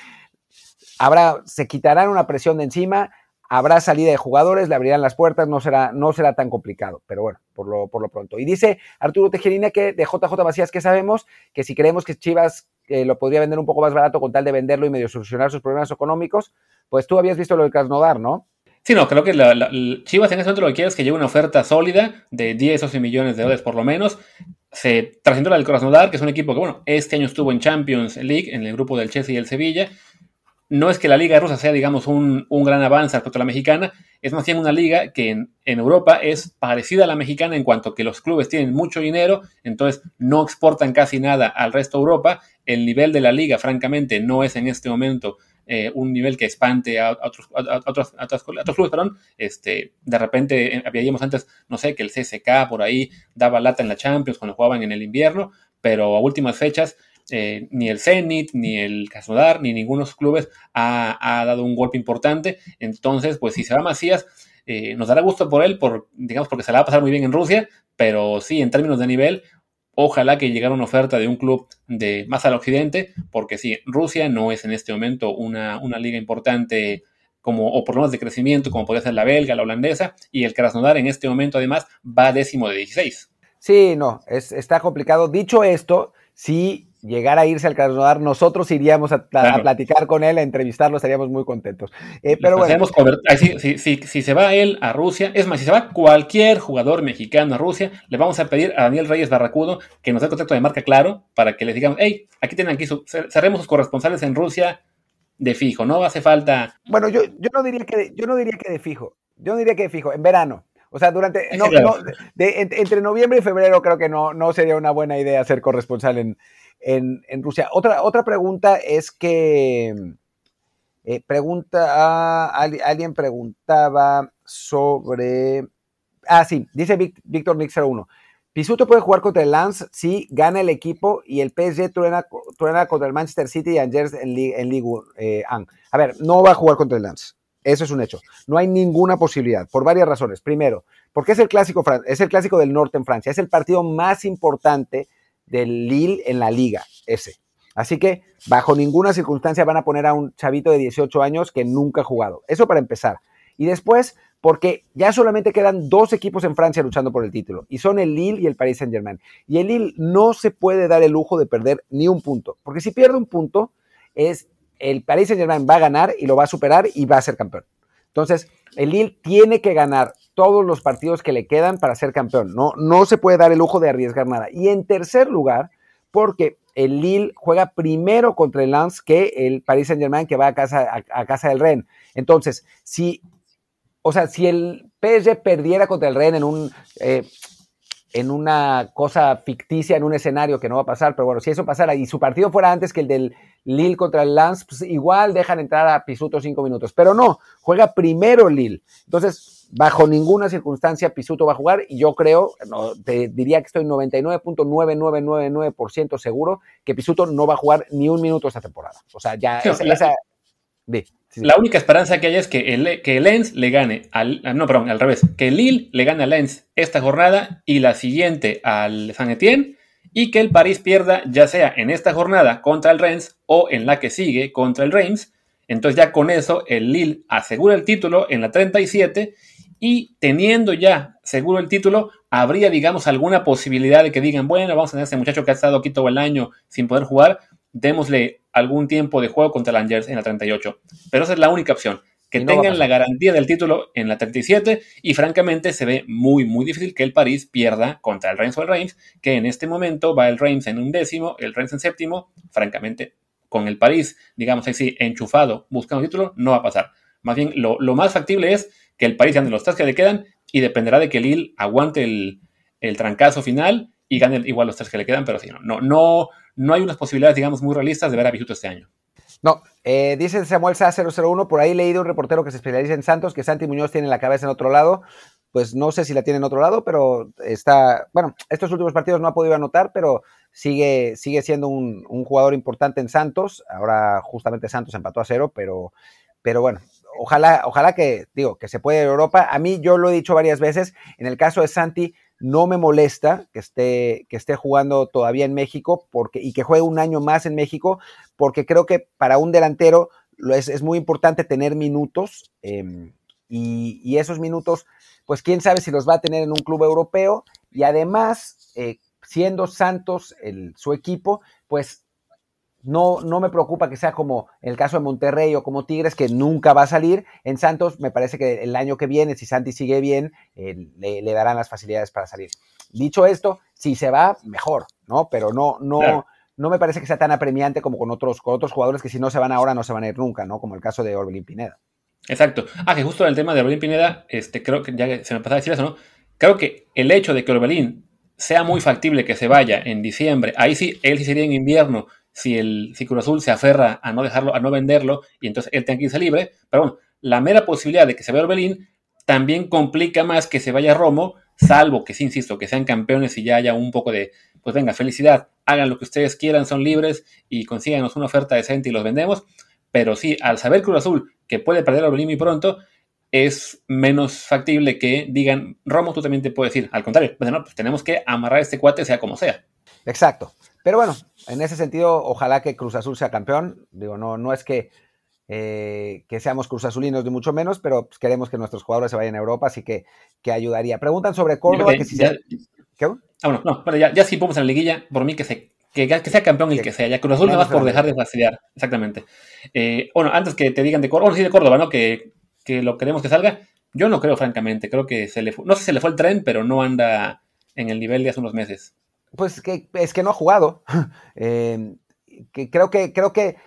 habrá, se quitarán una presión de encima habrá salida de jugadores, le abrirán las puertas, no será, no será tan complicado, pero bueno, por lo, por lo pronto. Y dice Arturo Tejerina que de JJ Vacías que sabemos que si creemos que Chivas lo podría vender un poco más barato con tal de venderlo y medio solucionar sus problemas económicos, pues tú habías visto lo de Krasnodar, ¿no? Sí, no, creo que Chivas en ese momento lo que es que lleve una oferta sólida de 10 o 11 millones de dólares por lo menos. Se trascendió la del Krasnodar, que es un equipo que, bueno, este año estuvo en Champions League, en el grupo del Chelsea y el Sevilla, no es que la liga rusa sea, digamos, un, gran avance respecto a la mexicana, es más bien una liga que en, Europa es parecida a la mexicana en cuanto que los clubes tienen mucho dinero, entonces no exportan casi nada al resto de Europa. El nivel de la liga, francamente, no es en este momento eh, un nivel que espante a, otros, otros, clubes, perdón. Este, de repente, eh, habíamos antes, no sé, que el CSK por ahí daba lata en la Champions cuando jugaban en el invierno, pero a últimas fechas eh, ni el Zenit, ni el Krasnodar, ni ninguno de los clubes ha, dado un golpe importante. Entonces, pues si se va Macías, eh, nos dará gusto por él, por, digamos, porque se la va a pasar muy bien en Rusia, pero sí, en términos de nivel, ojalá que llegara una oferta de un club de más al occidente, porque sí, Rusia no es en este momento una, una liga importante como, o por lo menos de crecimiento, como podría ser la belga, la holandesa, y el Krasnodar en este momento además va décimo de 16. Sí, no, es, está complicado. Dicho esto, sí llegara a irse al Krasnodar, nosotros iríamos a, platicar con él, a entrevistarlo, estaríamos muy contentos. Eh, pero bueno. Si, si, se va él a Rusia, es más, si se va cualquier jugador mexicano a Rusia, le vamos a pedir a Daniel Reyes Barracudo que nos dé contacto de marca claro para que les digamos, hey, aquí tienen aquí, su, cerremos sus corresponsales en Rusia de fijo, no hace falta. Bueno, yo, yo, no diría que yo no diría que de fijo, yo no diría que de fijo, en verano. O sea, durante. entre noviembre y febrero creo que no, no sería una buena idea ser corresponsal en, en, Rusia. Otra, otra pregunta es que. Eh, pregunta. alguien preguntaba sobre. Ah, sí, dice Víctor Mix 01. Pisuto puede jugar contra el Lance si gana el equipo y el PSG truena, contra el Manchester City y Angers en, en Ligue 1. Eh, a ver, no va a jugar contra el Lance. Eso es un hecho. No hay ninguna posibilidad, por varias razones. Primero, porque es el clásico, es el clásico del norte en Francia, es el partido más importante del Lille en la liga, ese. Así que bajo ninguna circunstancia van a poner a un chavito de 18 años que nunca ha jugado. Eso para empezar. Y después, porque ya solamente quedan dos equipos en Francia luchando por el título, y son el Lille y el Paris Saint-Germain. Y el Lille no se puede dar el lujo de perder ni un punto, porque si pierde un punto, es el Paris Saint-Germain va a ganar y lo va a superar y va a ser campeón. Entonces, el Lille tiene que ganar todos los partidos que le quedan para ser campeón. No, no se puede dar el lujo de arriesgar nada. Y en tercer lugar, porque el Lille juega primero contra el Lens que el Paris Saint-Germain que va a casa, a, casa del Ren. Entonces, si, o sea, si el PSG perdiera contra el Ren en un, eh, en una cosa ficticia, en un escenario que no va a pasar, pero bueno, si eso pasara y su partido fuera antes que el del Lille contra el Lance, pues igual dejan entrar a Pisuto cinco minutos, pero no, juega primero Lille. Entonces, bajo ninguna circunstancia Pisuto va a jugar y yo creo, no, te diría que estoy 99.9999% seguro que Pisuto no va a jugar ni un minuto esta temporada. O sea, ya esa, la única esperanza que hay es que el, que Lens le gane al. No, perdón, al revés. Que Lille le gane a Lens esta jornada y la siguiente al San Etienne y que el París pierda ya sea en esta jornada contra el Rennes o en la que sigue contra el Reims. Entonces ya con eso el Lille asegura el título en la 37 y teniendo ya seguro el título, habría, digamos, alguna posibilidad de que digan, bueno, vamos a tener a este muchacho que ha estado aquí todo el año sin poder jugar, démosle algún tiempo de juego contra el Angers en la 38. Pero esa es la única opción, que tengan la garantía del título en la 37 y francamente se ve muy, muy difícil que el París pierda contra el Reims o el Reims, que en este momento va el Reims en un décimo, el Reims en séptimo, francamente, con el París, digamos así, enchufado, buscando título, no va a pasar. Más bien, lo, lo más factible es que el París gane los tres que le quedan y dependerá de que Lille aguante el, trancazo final y gane igual los tres que le quedan, pero sí, no, no, no, hay unas posibilidades, digamos, muy realistas de ver a Bisuto este año. No, eh, dice Samuel Sa 001, por ahí leído un reportero que se especializa en Santos, que Santi Muñoz tiene la cabeza en otro lado, pues no sé si la tiene en otro lado, pero está, bueno, estos últimos partidos no ha podido anotar, pero sigue, sigue siendo un, un jugador importante en Santos, ahora justamente Santos empató a cero, pero, pero bueno, ojalá, ojalá que, digo, que se pueda ir a Europa. A mí, yo lo he dicho varias veces, en el caso de Santi, no me molesta que esté, que esté jugando todavía en México porque, y que juegue un año más en México, porque creo que para un delantero es, es muy importante tener minutos em, y, esos minutos, pues quién sabe si los va a tener en un club europeo y además, eh, siendo Santos el, su equipo, pues no, no me preocupa que sea como el caso de Monterrey o como Tigres, que nunca va a salir. En Santos, me parece que el año que viene, si Santi sigue bien, eh, le, darán las facilidades para salir. Dicho esto, si se va, mejor, ¿no? Pero no, no, no me parece que sea tan apremiante como con otros, con otros jugadores que si no se van ahora, no se van a ir nunca, ¿no? Como el caso de Orbelín Pineda. Exacto. Ah, que justo en el tema de Orbelín Pineda, este, creo que ya se me pasaba a decir eso, ¿no? Creo que el hecho de que Orbelín sea muy factible que se vaya en diciembre, ahí sí, él sí sería en invierno, si el si Azul se aferra a no dejarlo, a no venderlo, y entonces él tenga que irse libre. Pero bueno, la mera posibilidad de que se vaya Orbelín también complica más que se vaya Romo, salvo que sí, insisto, que sean campeones y ya haya un poco de, pues venga, felicidad, hagan lo que ustedes quieran, son libres y consíganos una oferta decente y los vendemos. Pero sí, al saber Cruz Azul que puede perder a Orbelín muy pronto, es menos factible que digan, Romo, tú también te puedes ir. Al contrario, pues no, pues tenemos que amarrar este cuate sea como sea. Exacto. Pero bueno, en ese sentido, ojalá que Cruz Azul sea campeón. Digo, no, no es que, eh, que seamos Cruz Azulinos ni mucho menos, pero pues, queremos que nuestros jugadores se vayan a Europa, así que, que ayudaría. Preguntan sobre Córdoba. Que si ya, ¿Qué? Ah, no, no, ya, ya si podemos en la liguilla, por mí que, se, que, sea campeón el que, sea. Ya Cruz Azul no vas por dejar de fastidiar. Exactamente. Eh, bueno, antes que te digan de Córdoba, sí de Córdoba, ¿no? Que, que lo queremos que salga. Yo no creo, francamente. Creo que se le no sé si se le fue el tren, pero no anda en el nivel de hace unos meses. Pues que, es que no ha jugado. [LAUGHS] Em, creo que creo que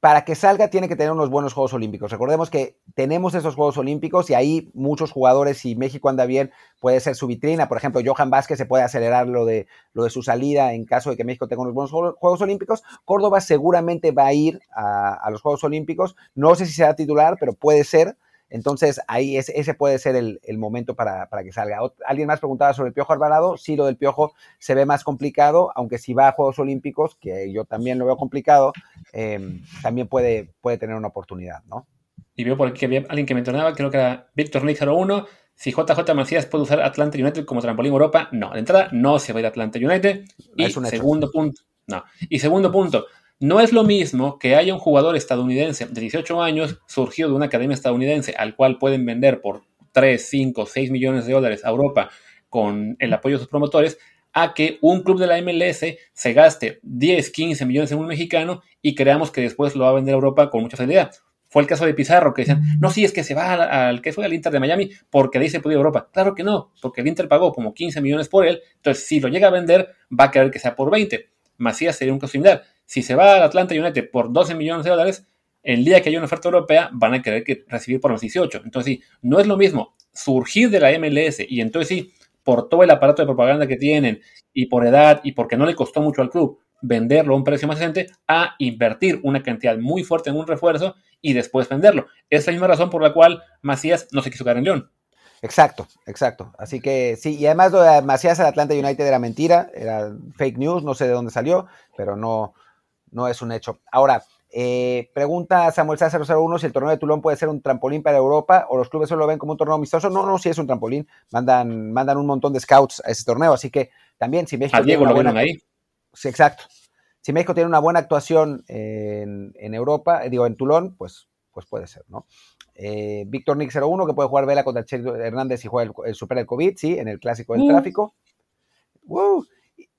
para que salga tiene que tener unos buenos Juegos Olímpicos. Recordemos que tenemos esos Juegos Olímpicos y ahí muchos jugadores, si México anda bien, puede ser su vitrina. Por ejemplo, Johan Vázquez se puede acelerar lo de, lo de su salida en caso de que México tenga unos buenos Juegos Olímpicos. Córdoba seguramente va a ir a, a los Juegos Olímpicos. No sé si será titular, pero puede ser. Entonces, ahí ese puede ser el, momento para, que salga. Alguien más preguntaba sobre el Piojo Alvarado. Sí, lo del Piojo se ve más complicado, aunque si va a Juegos Olímpicos, que yo también lo veo complicado, em, también puede, puede tener una oportunidad, ¿no? Y veo por aquí había alguien que mencionaba, creo que era Víctor Nick 01, si JJ Macías puede usar Atlanta United como trampolín Europa, no, de entrada no se va a ir a Atlanta United. Y segundo punto, no. Y segundo punto, no es lo mismo que haya un jugador estadounidense de 18 años surgido de una academia estadounidense al cual pueden vender por 3, 5, 6 millones de dólares a Europa con el apoyo de sus promotores, a que un club de la MLS se gaste 10, 15 millones en un mexicano y creamos que después lo va a vender a Europa con mucha facilidad. Fue el caso de Pizarro, que decían, no, sí, es que se va al, que fue al Inter de Miami porque de ahí se puede ir a Europa. Claro que no, porque el Inter pagó como 15 millones por él, entonces si lo llega a vender, va a querer que sea por 20. Macías sería un caso similar. Si se va al Atlanta United por 12 millones de dólares, el día que haya una oferta europea van a querer que recibir por los 18. Entonces sí, no es lo mismo surgir de la MLS y entonces sí, por todo el aparato de propaganda que tienen y por edad y porque no le costó mucho al club venderlo a un precio más decente, a invertir una cantidad muy fuerte en un refuerzo y después venderlo. Es la misma razón por la cual Macías no se quiso quedar en León. Exacto, exacto. Así que sí, y además lo de Macías al Atlanta United era mentira, era fake news, no sé de dónde salió, pero no, no es un hecho. Ahora, eh, pregunta Samuel César 01 si el torneo de Tulón puede ser un trampolín para Europa o los clubes solo lo ven como un torneo amistoso. No, no, sí es un trampolín. Mandan, mandan un montón de scouts a ese torneo, así que también si México... A Diego lo buena, ahí. Sí, exacto. Si México tiene una buena actuación en, Europa, digo, en Tulón, pues, pues puede ser, ¿no? Eh, Víctor Nick 01, que puede jugar vela contra Hernández y juega el, Super el COVID, sí, en el clásico del uh. tráfico. Uh,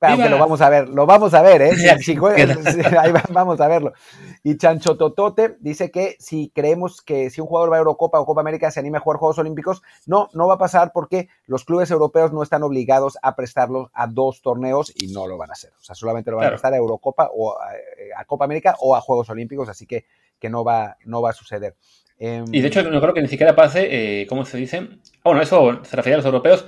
aunque lo vamos a ver, lo vamos a ver, ¿eh? [LAUGHS] [LAUGHS] ahí vamos a verlo. Y Chancho Totote dice que si creemos que si un jugador va a Eurocopa o Copa América se anime a jugar Juegos Olímpicos, no, no va a pasar porque los clubes europeos no están obligados a prestarlo a dos torneos y no lo van a hacer. O sea, solamente lo van a prestar a Eurocopa o a, Copa América o a Juegos Olímpicos, así que, que no, va, no va a suceder. Em, y de hecho, no creo que ni siquiera pase, eh, ¿cómo se dice? Bueno, eso se refiere a los europeos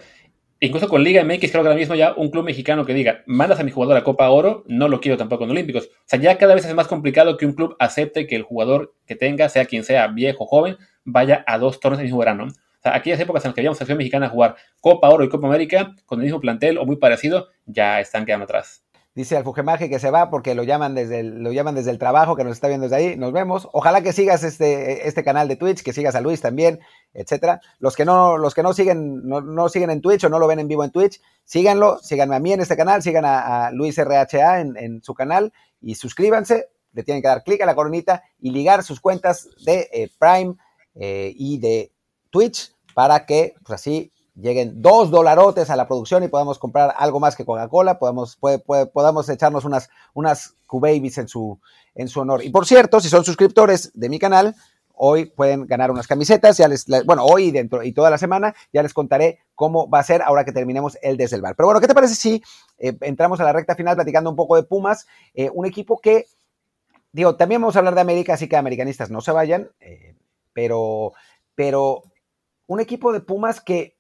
incluso con Liga MX, creo que ahora mismo ya un club mexicano que diga, mandas a mi jugador a Copa Oro, no lo quiero tampoco en Olímpicos. O sea, ya cada vez es más complicado que un club acepte que el jugador que tenga, sea quien sea, viejo o joven, vaya a dos torneos el mismo verano. O sea, aquellas épocas en las que habíamos selección mexicana a jugar Copa Oro y Copa América con el mismo plantel o muy parecido, ya están quedando atrás. Dice Alfujemaje que se va porque lo llaman desde el, lo llaman desde el trabajo, que nos está viendo desde ahí. Nos vemos. Ojalá que sigas este, este canal de Twitch, que sigas a Luis también, etcétera. Los que no, los que no siguen, no, siguen en Twitch o no lo ven en vivo en Twitch, síganlo, síganme a mí en este canal, sigan a, Luis RHA en, su canal y suscríbanse. Le tienen que dar clic a la coronita y ligar sus cuentas de eh, Prime eh, y de Twitch para que, pues así, lleguen dos dolarotes a la producción y podamos comprar algo más que Coca-Cola, podamos, podamos echarnos unas, unas Q-Babies en su, en su honor. Y por cierto, si son suscriptores de mi canal, hoy pueden ganar unas camisetas, ya les, bueno, hoy dentro y toda la semana, ya les contaré cómo va a ser ahora que terminemos el desde el bar. Pero bueno, ¿qué te parece si eh, entramos a la recta final platicando un poco de Pumas? Eh, un equipo que, digo, también vamos a hablar de América, así que americanistas no se vayan, eh, pero, pero un equipo de Pumas que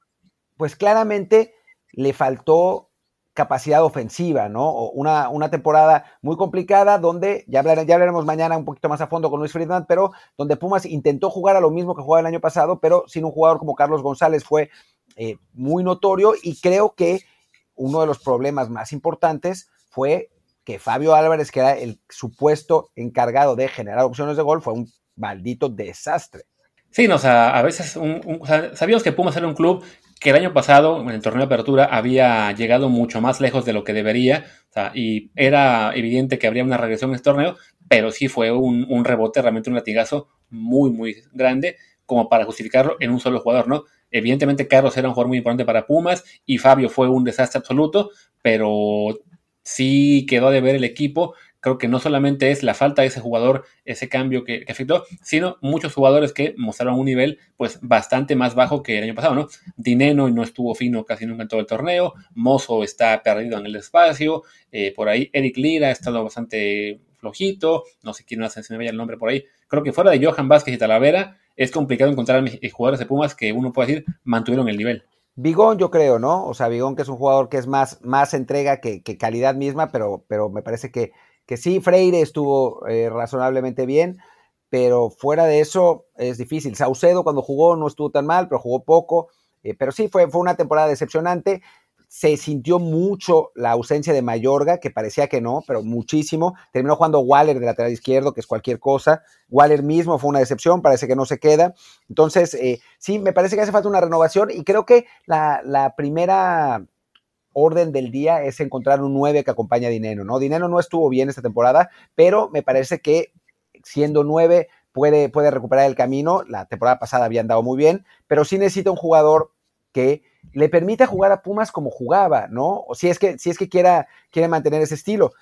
pues claramente le faltó capacidad ofensiva, ¿no? Una, una temporada muy complicada donde, ya, hablaremos mañana un poquito más a fondo con Luis Friedman, pero donde Pumas intentó jugar a lo mismo que jugaba el año pasado, pero sin un jugador como Carlos González fue eh, muy notorio y creo que uno de los problemas más importantes fue que Fabio Álvarez, que era el supuesto encargado de generar opciones de gol, fue un maldito desastre. Sí, no, a veces sabíamos que Pumas era un club que el año pasado, en el torneo de apertura, había llegado mucho más lejos de lo que debería, y era evidente que habría una regresión en este torneo, pero sí fue un, rebote, realmente un latigazo muy, muy grande, como para justificarlo en un solo jugador, ¿no? Evidentemente Carlos era un jugador muy importante para Pumas y Fabio fue un desastre absoluto, pero sí quedó de ver el equipo creo que no solamente es la falta de ese jugador, ese cambio que, afectó, sino muchos jugadores que mostraron un nivel pues bastante más bajo que el año pasado, ¿no? Dineno no estuvo fino casi nunca en todo el torneo, Mozo está perdido en el espacio, eh, por ahí Eric Lira ha estado bastante flojito, no sé quién más se me vaya el nombre por ahí. Creo que fuera de Johan Vázquez y Talavera es complicado encontrar jugadores de Pumas que uno puede decir mantuvieron el nivel. Bigón, yo creo, ¿no? O sea, Bigón que es un jugador que es más, más entrega que, que calidad misma, pero, pero me parece que que sí, Freire estuvo eh, razonablemente bien, pero fuera de eso es difícil. Saucedo cuando jugó no estuvo tan mal, pero jugó poco. Eh, pero sí, fue, fue una temporada decepcionante. Se sintió mucho la ausencia de Mayorga, que parecía que no, pero muchísimo. Terminó jugando Waller de lateral izquierdo, que es cualquier cosa. Waller mismo fue una decepción, parece que no se queda. Entonces, eh, sí, me parece que hace falta una renovación y creo que la, la primera orden del día es encontrar un 9 que acompañe a Dineno, ¿no? Dineno no estuvo bien esta temporada, pero me parece que siendo 9 puede, puede recuperar el camino. La temporada pasada había andado muy bien, pero sí necesita un jugador que le permita jugar a Pumas como jugaba, ¿no? O si es que, si es que quiera, quiere mantener ese estilo.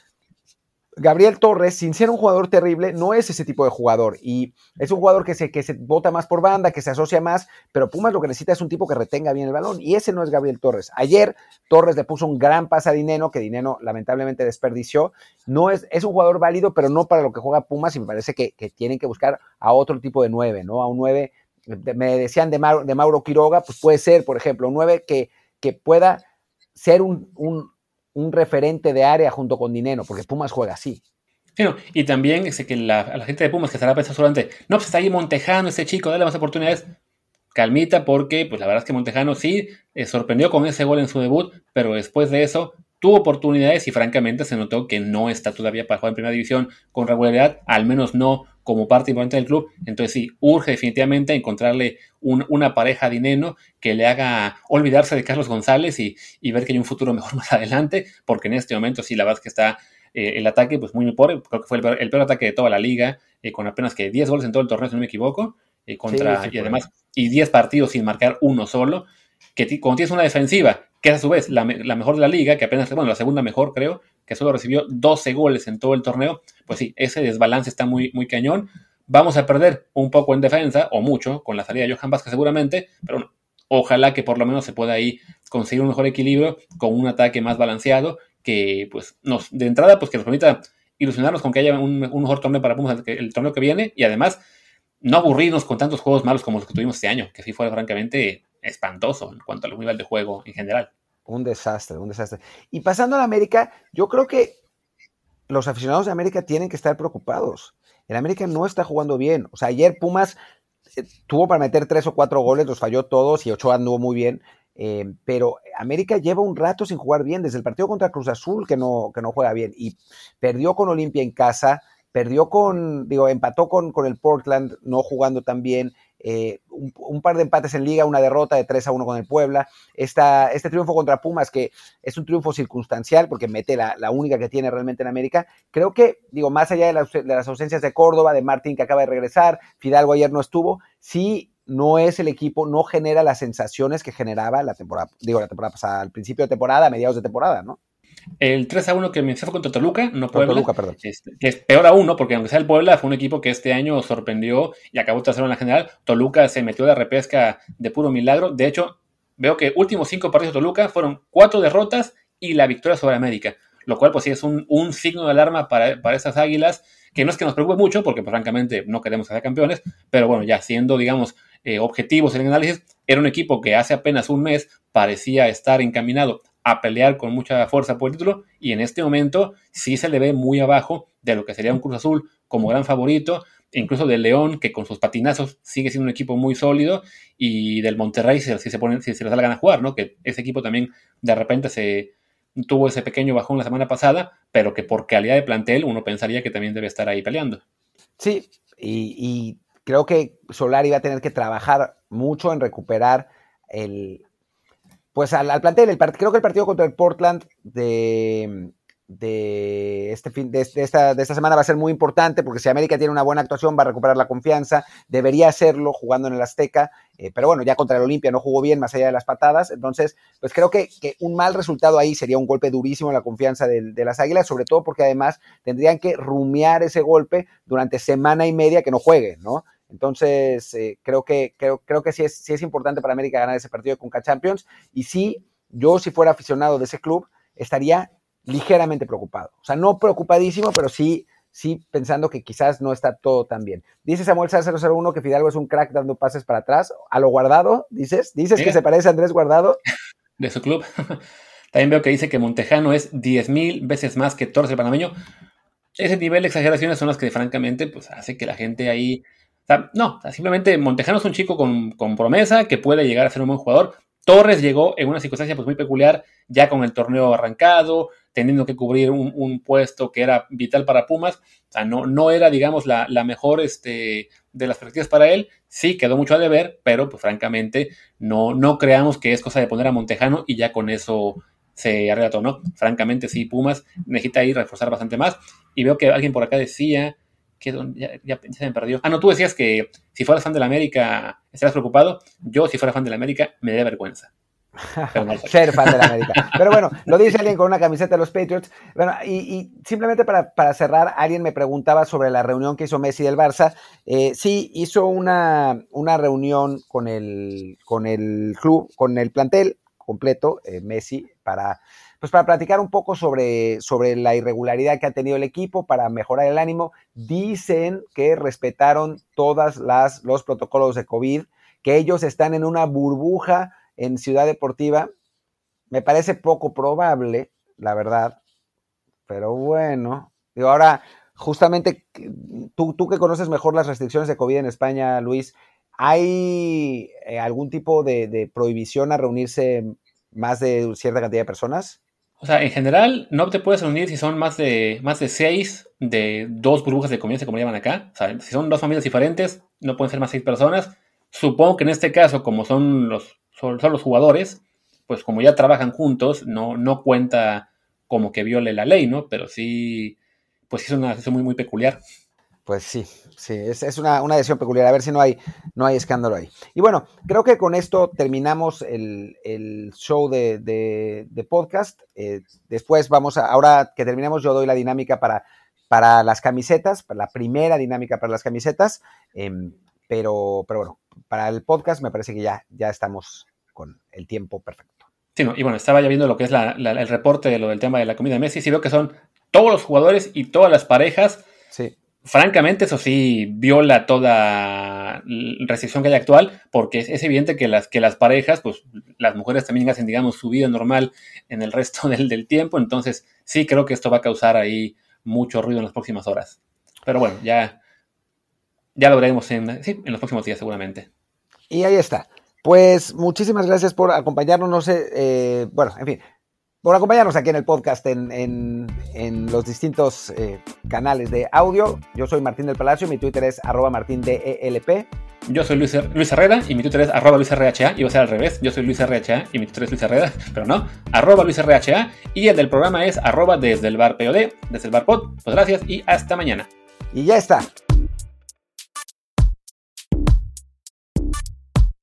Gabriel Torres, sin ser un jugador terrible, no es ese tipo de jugador. Y es un jugador que se, que se vota más por banda, que se asocia más, pero Pumas lo que necesita es un tipo que retenga bien el balón. Y ese no es Gabriel Torres. Ayer Torres le puso un gran pase a Dineno, que Dineno lamentablemente desperdició. No es, es un jugador válido, pero no para lo que juega Pumas, y me parece que, tienen que buscar a otro tipo de nueve, ¿no? A un nueve, me decían de Mauro, de Mauro Quiroga, pues puede ser, por ejemplo, un nueve que, que pueda ser un un referente de área junto con Dinero, porque Pumas juega así. y también sé que la, gente de Pumas que estará pensando solamente, no, pues está ahí Montejano, ese chico, dale más oportunidades. Calmita, porque pues la verdad es que Montejano sí eh, sorprendió con ese gol en su debut, pero después de eso tuvo oportunidades y francamente se notó que no está todavía para jugar en primera división con regularidad, al menos no como parte importante del club. Entonces sí, urge definitivamente encontrarle una pareja de Neno que le haga olvidarse de Carlos González y, ver que hay un futuro mejor [LAUGHS] más adelante, porque en este momento sí, la verdad es que está eh, el ataque pues muy, muy pobre, creo que fue el peor, ataque de toda la liga, eh, con apenas que 10 goles en todo el torneo, si no me equivoco, eh, contra, y además, y 10 partidos sin marcar uno solo, que cuando tienes una defensiva, que es a su vez la, mejor de la liga, que apenas, bueno, la segunda mejor creo, que solo recibió 12 goles en todo el torneo, pues sí, ese desbalance está muy, muy cañón. Vamos a perder un poco en defensa, o mucho, con la salida de Johan Vázquez seguramente, pero bueno, ojalá que por lo menos se pueda ahí conseguir un mejor equilibrio con un ataque más balanceado que pues nos de entrada pues que nos permita ilusionarnos con que haya un, mejor torneo para Pumas el, torneo que viene y además no aburrirnos con tantos juegos malos como los que tuvimos este año, que sí fue francamente espantoso en cuanto al nivel de juego en general. Un desastre, un desastre. Y pasando a la América, yo creo que los aficionados de América tienen que estar preocupados. El América no está jugando bien. O sea, ayer Pumas eh, tuvo para meter tres o cuatro goles, los falló todos y Ochoa anduvo muy bien. Eh, pero América lleva un rato sin jugar bien, desde el partido contra Cruz Azul que no, que no juega bien y perdió con Olimpia en casa, perdió con, digo, empató con, con el Portland no jugando tan bien, eh, un, par de empates en liga, una derrota de 3 a 1 con el Puebla, Esta, este triunfo contra Pumas, que es un triunfo circunstancial porque mete la, la única que tiene realmente en América, creo que, digo, más allá de, las ausencias de Córdoba, de Martín que acaba de regresar, Fidalgo ayer no estuvo, sí no es el equipo, no genera las sensaciones que generaba la temporada, digo, la temporada pasada, al principio de temporada, a mediados de temporada, ¿no? El 3 a 1 que me fue contra Toluca, no Puebla. Toluca, perdón. Este, que es peor a uno, porque aunque sea el Puebla, fue un equipo que este año sorprendió y acabó tercero en la general. Toluca se metió de repesca de puro milagro. De hecho, veo que últimos cinco partidos de Toluca fueron cuatro derrotas y la victoria sobre América. Lo cual, pues sí, es un, signo de alarma para, para esas águilas, que no es que nos preocupe mucho, porque pues, francamente no queremos ser campeones, pero bueno, ya siendo, digamos, eh, objetivos en el análisis, era un equipo que hace apenas un mes parecía estar encaminado a pelear con mucha fuerza por el título y en este momento sí se le ve muy abajo de lo que sería un Cruz Azul como gran favorito, incluso del León que con sus patinazos sigue siendo un equipo muy sólido y del Monterrey si, se ponen, si se les da la gana jugar, ¿no? Que ese equipo también de repente se tuvo ese pequeño bajón la semana pasada, pero que por calidad de plantel uno pensaría que también debe estar ahí peleando. Sí, y creo que Solari va a tener que trabajar mucho en recuperar el, pues al, plantel. El creo que el partido contra el Portland de, de, este fin, de, esta, de esta semana va a ser muy importante porque si América tiene una buena actuación va a recuperar la confianza, debería hacerlo jugando en el Azteca, eh, pero bueno, ya contra el Olimpia no jugó bien más allá de las patadas, entonces pues creo que, un mal resultado ahí sería un golpe durísimo en la confianza de, de, las Águilas, sobre todo porque además tendrían que rumiar ese golpe durante semana y media que no juegue, ¿no? Entonces, eh, creo, que, creo, creo que sí es, sí es importante para América ganar ese partido de Conca Champions. Y sí, yo si fuera aficionado de ese club, estaría ligeramente preocupado. O sea, no preocupadísimo, pero sí, sí pensando que quizás no está todo tan bien. Dice Samuel 001 que Fidalgo es un crack dando pases para atrás. A lo guardado, dices. Dices que se parece a Andrés Guardado. [LAUGHS] De su club. [LAUGHS] También veo que dice que Montejano es 10 mil veces más que Torres el panameño. Ese nivel de exageraciones son las que francamente pues, hace que la gente ahí no, simplemente Montejano es un chico con, promesa que puede llegar a ser un buen jugador. Torres llegó en una circunstancia pues, muy peculiar, ya con el torneo arrancado, teniendo que cubrir un, puesto que era vital para Pumas. O sea, no, no era, digamos, la, mejor este, de las perspectivas para él. Sí, quedó mucho a deber, pero pues francamente no, no creamos que es cosa de poner a Montejano y ya con eso se arregla todo, ¿no? Francamente, sí, Pumas necesita ir a reforzar bastante más. Y veo que alguien por acá decía que ya, se me perdió. Ah, no, tú decías que si fueras fan de la América estarías preocupado. Yo, si fuera fan de la América, me daría vergüenza. [LAUGHS] Ser fan de la América. Pero bueno, lo dice alguien con una camiseta de los Patriots. Bueno, y, simplemente para, cerrar, alguien me preguntaba sobre la reunión que hizo Messi del Barça. Eh, sí, hizo una, una reunión con el, con el club, con el plantel completo, eh, Messi, para pues para platicar un poco sobre, sobre la irregularidad que ha tenido el equipo, para mejorar el ánimo. Dicen que respetaron todos los protocolos de COVID, que ellos están en una burbuja en Ciudad Deportiva. Me parece poco probable, la verdad, pero bueno. Digo, ahora, justamente, tú, tú que conoces mejor las restricciones de COVID en España, Luis, ¿hay eh, algún tipo de, de prohibición a reunirse más de cierta cantidad de personas? O sea, en general no te puedes reunir si son más de, más de seis de dos burbujas de convivencia, como llaman acá. O sea, si son dos familias diferentes, no pueden ser más seis personas. Supongo que en este caso, como son los, son, los jugadores, pues como ya trabajan juntos, no, no cuenta como que viole la ley, ¿no? Pero sí, pues es una decisión muy, muy peculiar. Pues sí, sí, es, una, decisión peculiar. A ver si no hay, no hay escándalo ahí. Y bueno, creo que con esto terminamos el, show de, podcast. Eh, después vamos a, ahora que terminemos, yo doy la dinámica para, para las camisetas, para la primera dinámica para las camisetas. Em, pero, pero bueno, para el podcast me parece que ya, ya estamos con el tiempo perfecto. Sí, y bueno, estaba ya viendo lo que es el reporte de lo del tema de la comida de Messi. Sí veo que son todos los jugadores y todas las parejas. Sí francamente, eso sí viola toda restricción que hay actual, porque es, evidente que las, que las parejas, pues las mujeres también hacen, digamos, su vida normal en el resto [LAUGHS] del, tiempo, entonces sí creo que esto va a causar ahí mucho ruido en las próximas horas. Pero bueno, ya, ya lo veremos en, en los próximos días seguramente. Y ahí está. Pues muchísimas gracias por acompañarnos. No sé, eh, bueno, en fin, por acompañarnos aquí en el podcast en, los distintos eh, canales de audio. Yo soy Martín del Palacio, mi Twitter es arroba martindelp. Yo soy Luis, Luis, Herrera y mi Twitter es arroba Luis RHA. Iba a ser al revés. Yo soy Luis RHA y mi Twitter es Luis Herrera, [LAUGHS] pero no. Arroba Luis RHA y el del programa es arroba desde el bar POD, desde el bar pod. Pues gracias y hasta mañana. Y ya está.